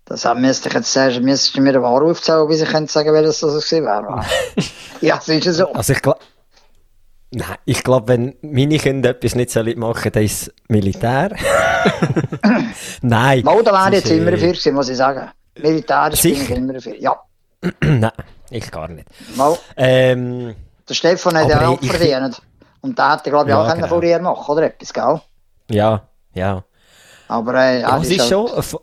Das müsste ich jetzt sagen, müsstest du mir Ware aufzählen, bis ich könnte sagen, welches das gewesen wäre. <laughs> ja, das ist ja so. Also ich glaube, nein, ich glaube, wenn meine Kinder etwas nicht sollen machen, dann ist es Militär. <laughs> nein. Mal, da wäre jetzt immer dafür gewesen, muss ich sagen. Militär ist ich immer dafür. Ja. <clears throat> Nein, ich gar nicht. Mal, Ähm, der Stefan hat ja auch ich- verdient. Und der hätte, glaube ich, Ja, auch genau. Fourier machen oder etwas, gell? ja, ja. Aber, äh, Ja, es ist halt- schon,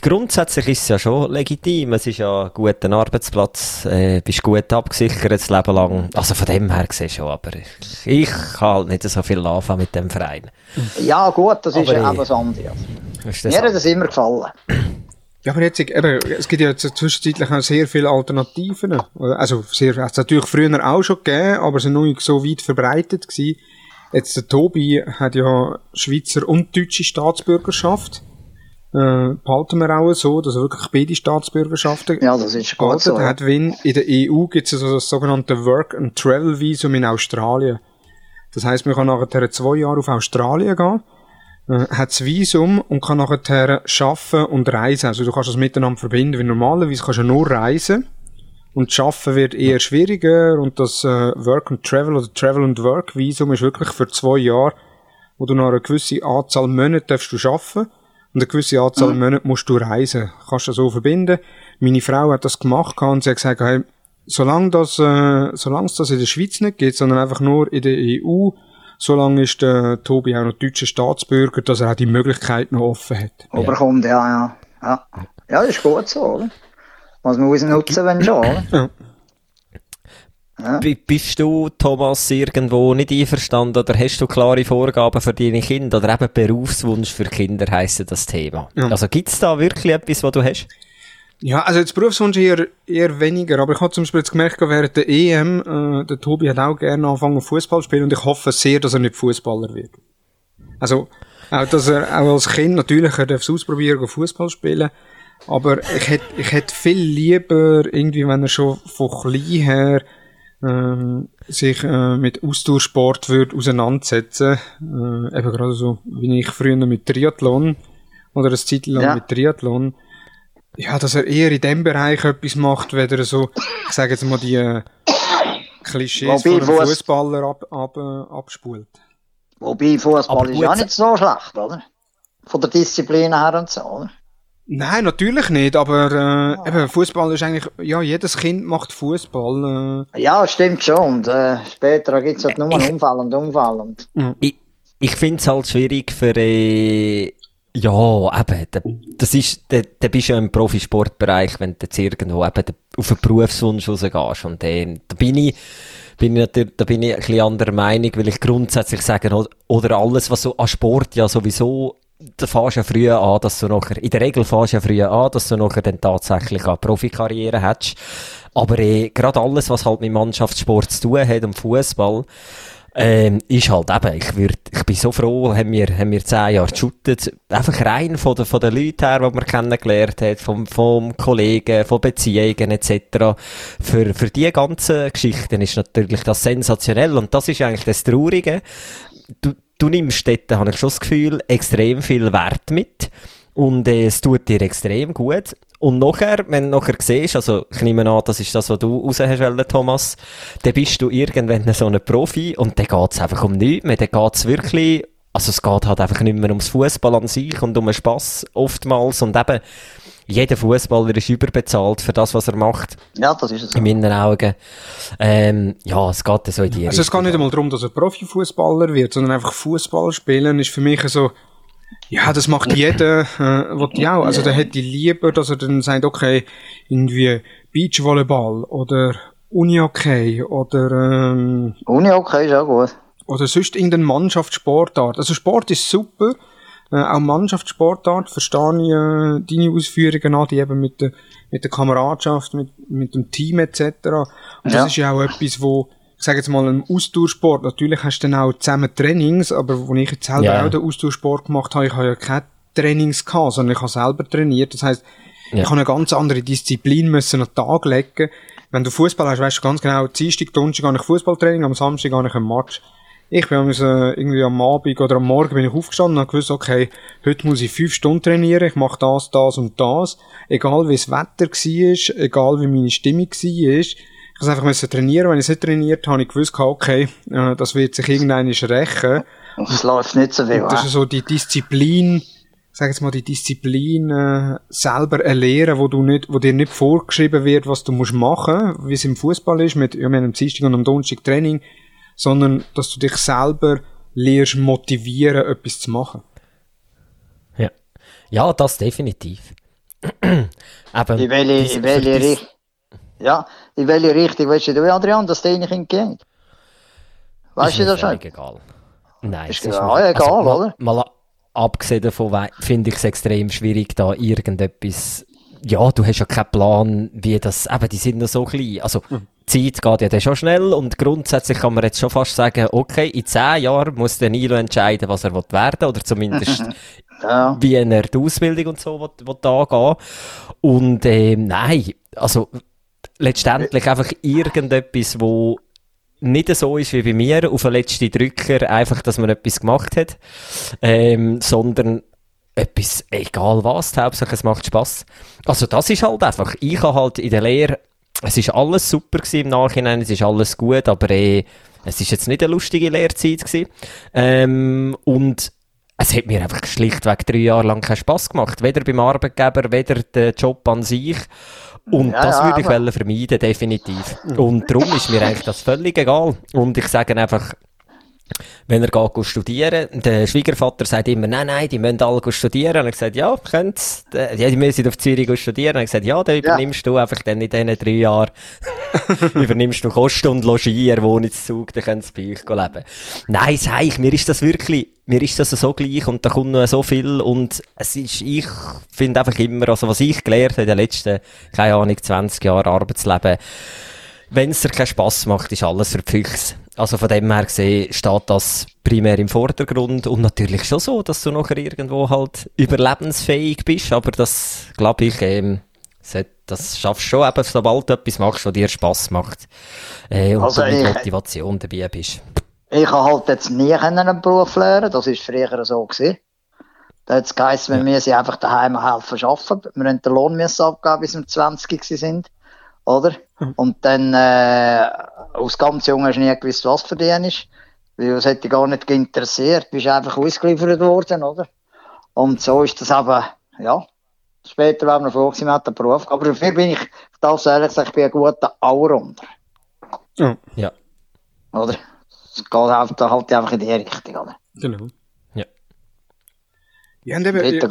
grundsätzlich ist es ja schon legitim. Es ist ja ein guter Arbeitsplatz, äh, bist gut abgesichert das Leben lang. Also von dem her gesehen schon, aber ich, ich kann halt nicht so viel anfangen mit dem Verein. Ja, gut, das ist Aber ja ich- eben das andere. Das ist das Mir hat das immer gefallen. Ja, aber jetzt, eben, es gibt ja jetzt zwischenzeitlich auch sehr viele Alternativen. Also, sehr, hat es natürlich früher auch schon gegeben, aber sind noch nicht so weit verbreitet gewesen. Jetzt, der Tobi hat ja Schweizer und deutsche Staatsbürgerschaft. Äh, behalten wir auch so, dass er wirklich beide Staatsbürgerschaften Ja, das ist gut so. Hat. Wenn in der EU gibt es also das sogenannte Work and Travel Visum in Australien. Das heisst, man kann nachher zwei Jahre auf Australien gehen, äh, hat das Visum und kann nachher arbeiten und reisen. Also du kannst das miteinander verbinden, weil normalerweise kannst du nur reisen und das Arbeiten wird eher schwieriger und das äh, Work and Travel oder Travel and Work Visum ist wirklich für zwei Jahre, wo du nach einer gewissen Anzahl Monate darfst du arbeiten und eine gewisse Anzahl Monate musst du reisen. Kannst du so verbinden. Meine Frau hat das gemacht und sie hat gesagt, hey, solange das, äh, solange es das in der Schweiz nicht gibt, sondern einfach nur in der EU, solange ist der Tobi auch noch deutscher Staatsbürger, dass er auch die Möglichkeit noch offen hat. Überkommt, ja, ja. Ja, ja das ist gut so, oder? Was wir ausnutzen wollen schon, oder? B bist du, Thomas, irgendwo nicht einverstanden oder hast du klare Vorgaben für deine Kinder oder eben Berufswunsch für Kinder heisst das Thema? Ja. Also gibt's da wirklich etwas, was du hast? Ja, also jetzt Berufswunsch eher, eher weniger, aber ich habe zum Beispiel jetzt gemerkt, während der EM, äh, der Tobi hat auch gerne angefangen Fußball zu spielen und ich hoffe sehr, dass er nicht Fußballer wird. Also, auch, dass er auch als Kind natürlich, er darf es ausprobieren, Fußball spielen, aber ich hätte, ich hätte viel lieber irgendwie, wenn er schon von klein her, ähm, sich äh, mit Ausdauersport würde auseinandersetzen, äh, eben gerade so, wie ich früher mit Triathlon, oder eine Zeit lang Ja. mit Triathlon, ja, dass er eher in dem Bereich etwas macht, weder so, ich sage jetzt mal, die äh, Klischees Wobei von einem Fußballer ab, ab, äh, abspult. Wobei Fußball ist ja nicht so schlecht, oder? Von der Disziplin her und so, oder? Nein, natürlich nicht, aber äh, eben, Fußball ist eigentlich, ja, jedes Kind macht Fußball. Äh, Ja, stimmt schon. Und äh, später gibt es halt nur einen Unfall und Unfall. Und, Ich, ich finde es halt schwierig für, äh, ja, eben, da, das ist, da, da bist du ja im Profisportbereich, wenn du jetzt irgendwo eben da- auf einen Berufswunsch rausgehst. Und äh, da bin ich, bin ich natürlich, da bin ich ein bisschen anderer Meinung, weil ich grundsätzlich sage, oder- oder alles, was so an Sport ja sowieso, da fährst du ja früh an, dass du nachher, in der Regel fährst du ja früh an, dass du nachher dann tatsächlich eine Profikarriere hättest. Aber äh, gerade alles, was halt mit Mannschaftssport zu tun hat und Fußball, ähm, ist halt eben, ich würd, ich bin so froh, haben wir, haben wir zehn Jahre geshootet. Einfach rein von den, von den Leuten her, die man kennengelernt hat, vom, vom Kollegen, von Beziehungen etc. Für, für die ganzen Geschichten ist natürlich das sensationell und das ist eigentlich das Traurige. Du, du nimmst dort, habe ich schon das Gefühl, extrem viel Wert mit. Und äh, es tut dir extrem gut. Und nachher, wenn du nachher siehst, also ich nehme an, das ist das, was du raus hast wollen, Thomas, dann bist du irgendwann so ein Profi und dann geht's einfach um nichts mehr. Dann geht's wirklich, also es geht halt einfach nicht mehr ums Fußball an sich und um den Spass oftmals und eben, jeder Fußballer ist überbezahlt für das, was er macht. Ja, das ist es. In meinen Augen. Ähm, ja, es geht so in die Also es geht nicht einmal darum, dass er Profifußballer wird, sondern einfach Fußball spielen ist für mich so, ja, das macht jeder, äh, was ja auch. Also der hätte lieber, dass er dann sagt, okay, irgendwie Beachvolleyball oder Unihockey oder ähm, Uni-Hockey ist auch gut. oder sonst irgendeine Mannschaftssportart. Also Sport ist super, äh, auch Mannschaftssportart verstehe ich äh, deine Ausführungen an, die eben mit der, mit der Kameradschaft, mit, mit dem Team etc. Und das Ja. ist ja auch etwas, wo, ich sage jetzt mal, im Austauschsport, natürlich hast du dann auch zusammen Trainings, aber wo ich jetzt selber Ja. auch den Austauschsport gemacht habe, ich habe ja keine Trainings gehabt, sondern ich habe selber trainiert. Das heisst, Ja. ich habe eine ganz andere Disziplin müssen an den Tag legen. Wenn du Fußball hast, weißt du ganz genau, Dienstag, Donnerstag habe ich Fußballtraining, am Samstag habe ich einen Match. Ich bin am, äh, irgendwie am Abend oder am Morgen bin ich aufgestanden und habe gewusst, okay, heute muss ich fünf Stunden trainieren, ich mache das, das und das. Egal wie das Wetter war, egal wie meine Stimmung war. Ich muss einfach müssen trainieren. Wenn ich es nicht trainiert habe, habe ich gewusst, okay, äh, das wird sich irgendwann rächen. Es läuft nicht so viel. Und das ist so die Disziplin, sag jetzt mal, die Disziplin äh, selber erlernen, wo du nicht, wo dir nicht vorgeschrieben wird, was du musst machen, wie es im Fußball ist, mit, ja, wir haben am Dienstag und am Donnerstag Training, sondern dass du dich selber lernst motivieren, etwas zu machen. Ja. ja, das definitiv. <clears throat> Eben, In welche, dies- in welche Richtung? Ja, in welche Richtung willst du, Adrian, dass deine Kinder gehen? Weißt ist du das schon? völlig egal. Nein, Ist es ja mir- auch egal, mal, oder? Mal a- abgesehen davon finde ich es extrem schwierig, da irgendetwas, ja, du hast ja keinen Plan, wie das, eben, die sind noch so klein. Also, Hm. Die Zeit geht ja dann schon schnell und grundsätzlich kann man jetzt schon fast sagen, okay, in zehn Jahren muss der Nilo entscheiden, was er will werden oder zumindest <laughs> Ja. wie er die Ausbildung und so will, will angehen. Und ähm, nein, also letztendlich einfach irgendetwas, wo nicht so ist wie bei mir, auf den letzten Drücker, einfach, dass man etwas gemacht hat, ähm, sondern etwas, egal was, Hauptsache es macht Spass. Also das ist halt einfach, ich habe halt in der Lehre, es ist alles super gewesen im Nachhinein, es ist alles gut, aber äh, es ist jetzt nicht eine lustige Lehrzeit gewesen. Ähm, und es hat mir einfach schlichtweg drei Jahre lang keinen Spass gemacht. Weder beim Arbeitgeber, weder der Job an sich. Und Ja, das würde ich vermeiden, definitiv. Und darum ist mir eigentlich das völlig egal. Und ich sage einfach, wenn er geht studieren, der Schwiegervater sagt immer, nein, nein, die müssen alle studieren. Und ich gesagt, ja, könnt's, äh, ja, die müssen auf Zürich studieren. Und ich gesagt, ja, dann übernimmst du einfach dann in diesen drei Jahren, <laughs> übernimmst du Kosten und Logier, Wohnungszug, dann können sie bei euch leben. Nein, sag ich, mir ist das wirklich, mir ist das so gleich und da kommt noch so viel und es ist, ich finde einfach immer, also was ich gelernt habe in den letzten, keine Ahnung, 20 Jahren Arbeitsleben, wenn es dir keinen Spass macht, ist alles für die Füchse. Also von dem her gesehen steht das primär im Vordergrund und natürlich schon so, dass du nachher irgendwo halt überlebensfähig bist, aber das, glaube ich, ähm, das schaffst du schon eben, sobald du etwas machst, was dir Spass macht. Äh, und Also du mit Motivation dabei bist. Ich habe halt jetzt nie einen Beruf lernen, das ist früher so gewesen. Da hat es geheißen, wir müssen einfach daheim helfen arbeiten. Wir haben den Lohn müssen abgeben, bis wir 20 gewesen sind. Oder? Und dann, äh, als ganz jung hast du nie gewusst, was für dich ist. Weil es hätte dich gar nicht interessiert. Du bist einfach ausgeliefert worden, oder? Und so ist das eben, ja. Später werden wir froh man hat den Beruf. Aber dafür bin ich, ich darf ehrlich sagen, ich bin ein guter Allrounder. Ja, Ja. Oder? Es geht halt, halt einfach in die Richtung, oder? genau. Ja. Ja, eben, geht,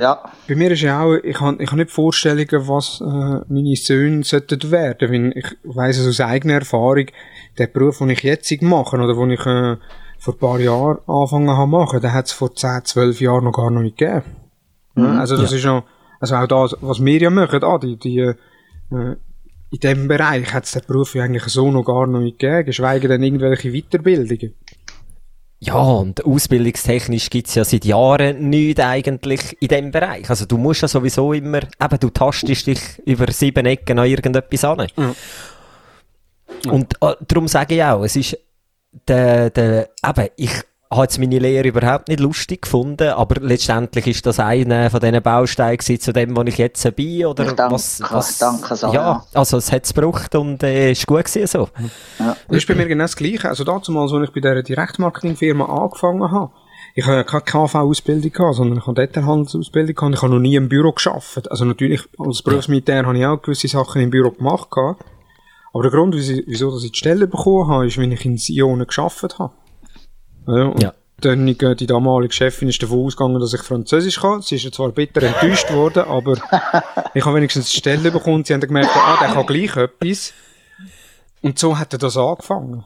ja. Bei mir ist ja auch, ich habe ich hab nicht Vorstellungen, was äh, meine Söhne sollten werden. Weil ich weiss es aus eigener Erfahrung, der Beruf, den ich jetzt mache, oder den ich äh, vor ein paar Jahren angefangen habe machen, den hat es vor 10, 12 Jahren noch gar noch nicht gegeben. Ja, also das ist ja, also auch das, was wir ja machen, ah, die, die, äh, in diesem Bereich hat es den Beruf ja eigentlich so noch gar noch nicht gegeben, geschweige denn irgendwelche Weiterbildungen. Ja, und ausbildungstechnisch gibt's ja seit Jahren nichts eigentlich in dem Bereich. Also du musst ja sowieso immer, eben du tastest dich über sieben Ecken an irgendetwas an. Und äh, darum sage ich auch, es ist der, der, eben, ich habe jetzt meine Lehre überhaupt nicht lustig gefunden, aber letztendlich ist das einer von diesen Bausteinen zu dem, wo ich jetzt bin, oder Ich danke- was, was, danke so, ja, ja. also es hat's gebraucht und äh, ist gut gewesen so. Das ist bei mir genau das Gleiche. Also damals, als ich bei dieser Direktmarketingfirma angefangen habe, ich habe ja keine KV-Ausbildung gehabt, sondern ich habe dort eine Handelsausbildung gehabt. Ich habe noch nie im Büro geschafft. Also natürlich, als Berufsmilitär habe ich auch gewisse Sachen im Büro gemacht gehabt. Aber der Grund, wieso, ich die Stelle bekommen habe, ist, wenn ich in Sion geschafft habe. Ja, und Ja. dann, äh, die damalige Chefin ist davon ausgegangen, dass ich Französisch kann. Sie ist ja zwar bitter enttäuscht worden, aber <laughs> ich habe wenigstens die Stelle bekommen. Sie haben dann gemerkt, ah, der kann gleich etwas. Und so hat er das angefangen.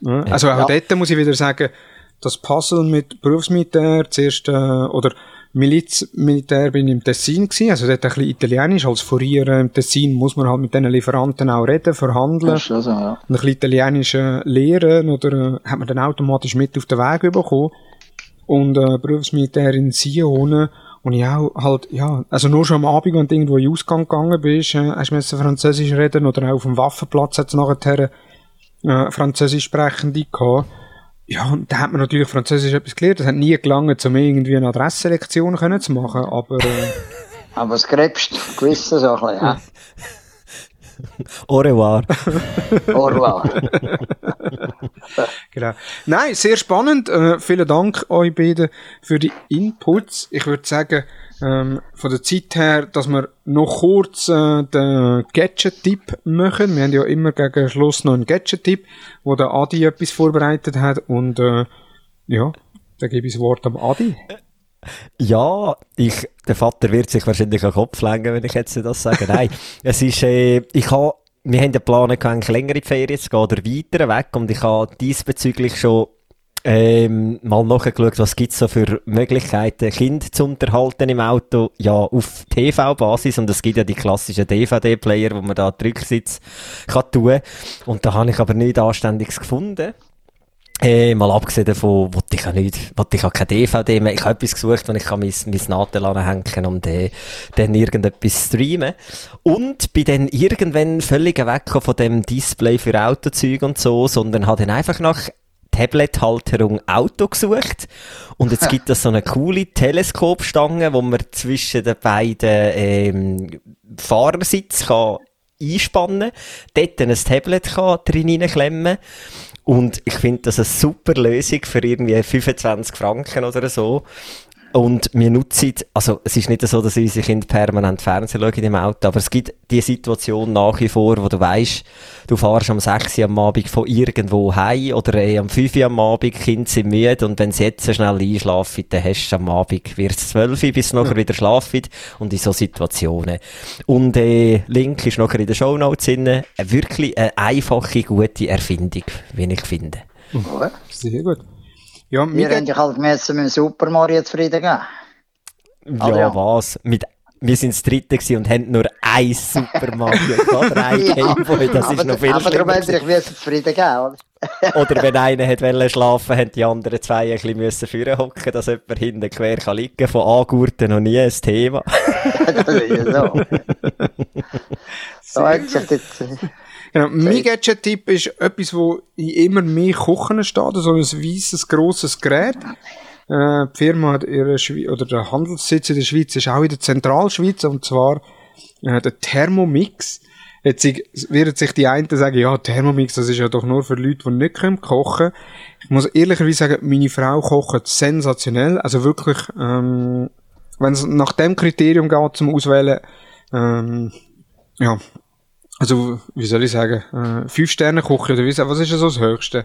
Ja, also auch Ja. dort muss ich wieder sagen, das Puzzle mit Berufsmilitär, zuerst, äh, oder Milizmilitär bin ich im Tessin gewesen, also dort ein bisschen Italienisch, als Furier im Tessin muss man halt mit den Lieferanten auch reden, verhandeln Das ist schon so, ja. ein bisschen Italienisch äh, lernen oder äh, hat man dann automatisch mit auf den Weg bekommen. Und äh, Berufsmilitär in Sion und ich auch halt, ja, also nur schon am Abend, wenn du irgendwo in den Ausgang gegangen bist, äh, hast du Französisch reden oder auch auf dem Waffenplatz hat es nachher äh, Französisch sprechende gehabt. Ja, und da hat man natürlich Französisch etwas gelernt. Das hat nie gelangt, um irgendwie eine Adresselektion können zu machen, aber äh, <laughs> Aber gewissen so ein bisschen, ja. <laughs> Au revoir. Au revoir. <laughs> Genau. Nein, sehr spannend. Äh, vielen Dank euch beiden für die Inputs. Ich würde sagen, ähm, von der Zeit her, dass wir noch kurz äh, den Gadget-Tipp machen. Wir haben ja immer gegen Schluss noch einen Gadget-Tipp, wo der Adi etwas vorbereitet hat. Und äh, ja, dann gebe ich das Wort am Adi. Ja, ich, der Vater wird sich wahrscheinlich den Kopf lenken, wenn ich jetzt das sage. Nein, <laughs> es ist, äh, ich habe, wir haben den Plan, eigentlich länger in die Ferien zu gehen oder weiter weg und ich habe diesbezüglich schon ähm, mal nachgeschaut, was gibt's so für Möglichkeiten, Kind zu unterhalten im Auto, ja, auf TV-Basis und es gibt ja die klassischen DVD-Player, wo man da den Rücksitz kann tun und da habe ich aber nichts Anständiges gefunden. Äh, mal abgesehen davon, wollte ich ja nicht, wollte ich auch keine DVD mehr. Ich habe etwas gesucht, wo ich kann mein, mein Nadel anhängen und äh, dann irgendetwas streamen. Und bin dann irgendwann völlig weggekommen von dem Display für Autozeug und so, sondern habe dann einfach nach Tablet-Halterung Auto gesucht. Und jetzt gibt es so eine coole Teleskopstange, wo man zwischen den beiden ähm, Fahrersitzen kann einspannen, dort dann ein Tablet kann drin reinklemmen und ich finde das eine super Lösung für irgendwie 25 Franken oder so. Und wir nutzen, also es ist nicht so, dass unsere Kinder permanent Fernsehen schauen im Auto, aber es gibt die Situation nach wie vor, wo du weißt, du fährst am 6 Uhr am Abend von irgendwo heim oder eh am 5 Uhr am Abend, Kinder sind müde und wenn sie jetzt so schnell einschlafen, dann hast du am Abend, wird es 12 Uhr, bis sie nachher wieder schlafen und in so Situationen. Und äh, Link ist nachher in den Shownotes drin, Eine wirklich eine einfache, gute Erfindung, wie ich finde. Gut. Sehr gut. Ja, Wir dich halt müssen mit dem Super Mario zufrieden geben. Ja, Adrian. was? Mit, wir sind das dritte und haben nur ein Super Mario <laughs> gehabt, oder ein Ja, Gameboy, das ist aber, noch viel Aber darum schlimmer. haben wir dich müssen zufrieden geben, oder? <laughs> Oder wenn <laughs> einer hat wollen schlafen, haben die anderen zwei ein bisschen müssen vorne hocken, dass jemand hinten quer kann liegen. Von Angurten noch nie ein Thema. das ist ja so. so hat sich jetzt, Genau. Mein Gadget-Tipp ist etwas, wo in immer mehr Kochen steht, so ein weißes, grosses Gerät. Äh, die Firma hat ihre Schwe oder der Handelssitz in der Schweiz ist auch in der Zentralschweiz, und zwar äh, der Thermomix. Jetzt werden sich die einen sagen, ja, Thermomix, das ist ja doch nur für Leute, die nicht können kochen Ich muss ehrlicherweise sagen, meine Frau kocht sensationell. Also wirklich, ähm, wenn es nach dem Kriterium geht zum Auswählen, ähm, ja, also, wie soll ich sagen, äh, fünf Sterne kochen oder wie, was ist denn so das Höchste?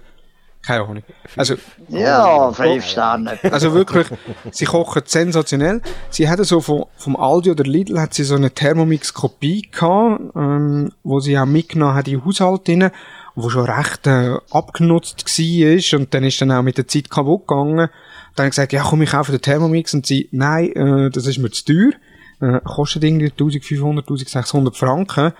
Keine Ahnung. Also, ja, fünf Sterne. also wirklich, sie kochen sensationell. Sie hatte so vom, vom Aldi oder Lidl hat sie so eine Thermomix-Kopie gehabt, ähm, wo sie auch mitgenommen hat in den Haushalt rein, wo schon recht äh, abgenutzt war und dann ist dann auch mit der Zeit kaputt gegangen. Dann gesagt, ja komm, ich kaufe den Thermomix und sie, nein, äh, das ist mir zu teuer. Äh, kostet irgendwie 1500, 1600 Franken.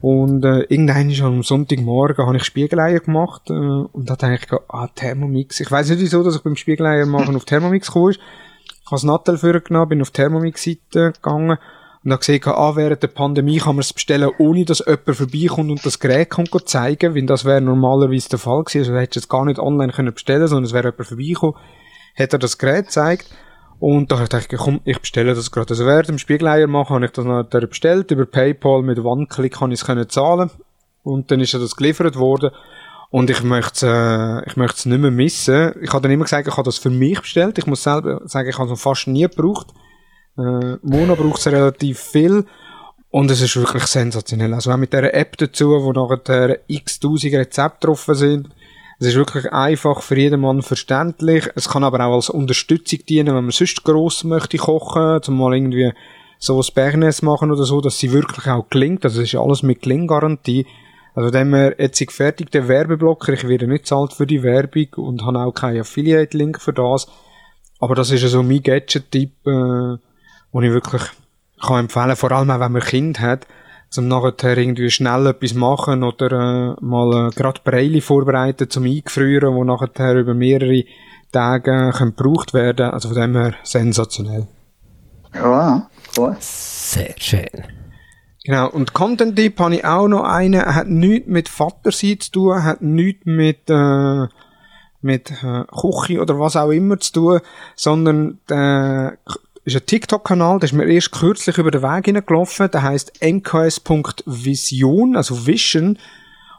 Und äh, irgendwann ist am Sonntagmorgen habe ich Spiegeleier gemacht äh, und da dachte ich, ah, Thermomix. Ich weiß nicht wieso, dass ich beim Spiegeleier machen auf Thermomix gekommen. Ich habe das Nattel vorgenommen, bin auf Thermomix-Seite gegangen und habe gesehen, ah, während der Pandemie kann man es bestellen, ohne dass jemand vorbeikommt und das Gerät kommt zeigen, weil das wäre normalerweise der Fall gewesen. Also du hättest es gar nicht online können bestellen sondern es wäre jemand vorbeigekommen, hat er das Gerät gezeigt und da dachte ich, komm, ich bestelle das gerade. Also während dem Spiegeleier machen, habe ich das nachher bestellt. Über Paypal mit One-Click kann ich es zahlen. Und dann ist ja das geliefert worden. Und ich möchte äh, ich möchte es nicht mehr missen. Ich habe dann immer gesagt, ich habe das für mich bestellt. Ich muss selber sagen, ich habe es fast nie gebraucht. Äh, Mono braucht es relativ viel. Und es ist wirklich sensationell. Also auch mit dieser App dazu, wo nachher x tausend Rezepte drauf sind. Es ist wirklich einfach für jeden Mann verständlich. Es kann aber auch als Unterstützung dienen, wenn man sonst gross möchte kochen, zum mal irgendwie so ein Bernes machen oder so, dass sie wirklich auch klingt. Also es ist alles mit Klinggarantie. Also wenn wir jetzt fertig den Werbeblocker, ich werde nicht zahlt für die Werbung und habe auch keinen Affiliate-Link für das. Aber das ist so also mein Gadget-Tipp, äh, wo ich wirklich kann empfehlen, vor allem auch wenn man Kind hat, zum nachher irgendwie schnell etwas machen oder äh, mal äh, gerade Breili vorbereiten zum Eingefrieren, wo nachher über mehrere Tage äh, gebraucht werden. Also von dem her sensationell. Ja, cool. Sehr schön. Genau, und Content Tip habe ich auch noch einen, er hat nichts mit Vatersein zu tun, hat nichts mit, äh, mit äh, Küche oder was auch immer zu tun, sondern der ist ein TikTok-Kanal, der ist mir erst kürzlich über den Weg hingelaufen, der heißt mks.vision, also Vision,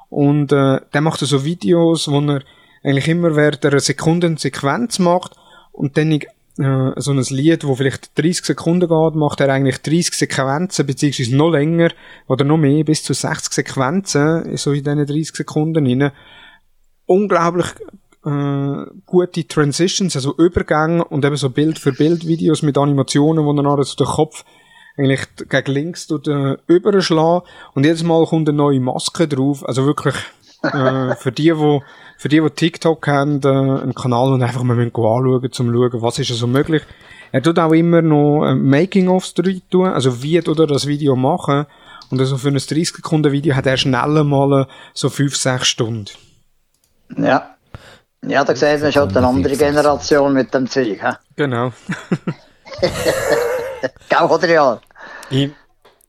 und äh, der macht so Videos, wo er eigentlich immer während einer Sekundensequenz macht. Und dann äh, so ein Lied, wo vielleicht 30 Sekunden geht, macht er eigentlich 30 Sequenzen, beziehungsweise noch länger oder noch mehr, bis zu 60 Sequenzen, so in diesen 30 Sekunden rein. Unglaublich äh, gute Transitions, also Übergänge und eben so Bild für Bild Videos mit Animationen, wo dann nachher so den Kopf eigentlich gegen links äh, überschlagen und jedes Mal kommt eine neue Maske drauf, also wirklich äh, für die, wo für die, die TikTok haben, äh, einen Kanal und einfach mal anschauen, um zu schauen, was ist so möglich. Er tut auch immer noch äh, Making-ofs tun, also wie tut er das Video machen. Und also für ein 30 Sekunden Video hat er schnell mal so 5, 6 Stunden. Ja. Ja, da sieht man schon eine andere Generation mit dem Zeug. He? Genau. <laughs> Gell, oder ja? Ich,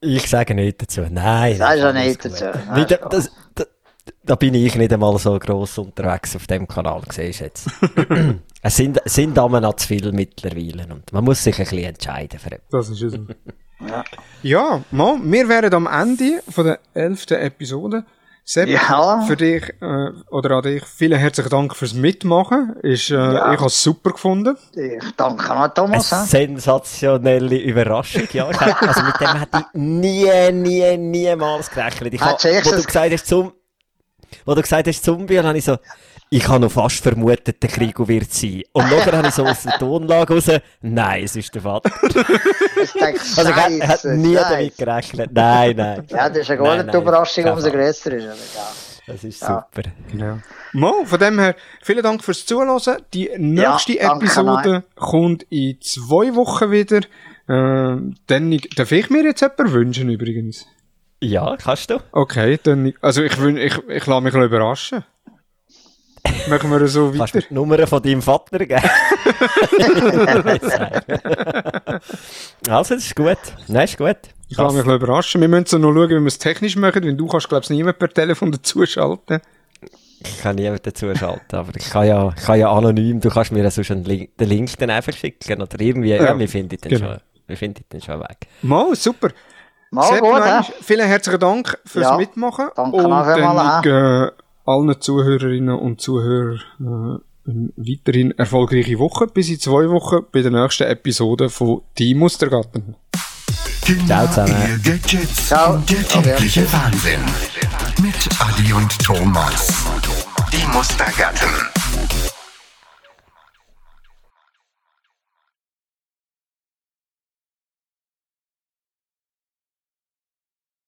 ich sage nichts dazu. Nein. Sagst du nicht dazu. Nicht, das, das, da bin ich nicht einmal so gross unterwegs auf dem Kanal, siehst du jetzt. <laughs> es sind, sind aber noch zu viel mittlerweile und man muss sich ein bisschen entscheiden für etwas. Das ist es. ja, ja Mo, wir wären am Ende von der elften Episode. Sepp, ja. für dich äh, oder an dich vielen herzlichen Dank fürs Mitmachen. Ist, äh, ja. Ich habe es super gefunden. Ich danke an Thomas. Eine sensationelle Überraschung, ja. also mit dem hätte ich nie, nie, niemals gerechnet. Ich hab, wo du gesagt hast, zum, wo du gesagt hast Zombie, dann habe ich so, ich habe noch fast vermutet, der Krieg wird sein. Und nachher habe ich so aus der Tonlage raus, nein, es ist der Vater. <laughs> also er hat nie damit gerechnet. Nein, nein. Ja, das ist eine gar nicht Überraschung, umso grösser ist. ja. Das ist ja. super. Genau. Mo, von dem her, vielen Dank fürs Zuhören. Die nächste ja, Episode kommt in zwei Wochen wieder. Äh, dann darf ich mir jetzt jemanden wünschen übrigens. Ja, kannst du. Okay, dann, also ich, ich, ich, ich lasse mich überraschen. Machen wir so weiter. Kannst du die Nummer von deinem Vater geben? <laughs> also, das ist gut. Nein, ist gut. Ich lasse mich überraschen. Wir müssen noch schauen, wie wir es technisch machen, weil du kannst, glaube ich, niemand per Telefon dazuschalten. Ich kann niemand dazuschalten, aber ich kann ja, ich kann ja anonym, du kannst mir so schon den Link dann einfach schicken oder irgendwie, ja, ja wir finden den genau. schon, wir finden den schon weg. Mal, super. Mal Sepp, gut, nein, vielen herzlichen Dank fürs ja, Mitmachen. Danke und dann, äh, allen Zuhörerinnen und Zuhörern äh, eine weiterhin erfolgreiche Woche. Bis in zwei Wochen bei der nächsten Episode von Die Mustergarten. Ciao zusammen. Gadgets Ciao. und der tägliche Wahnsinn. Mit Adi und Thomas. Die Mustergatten.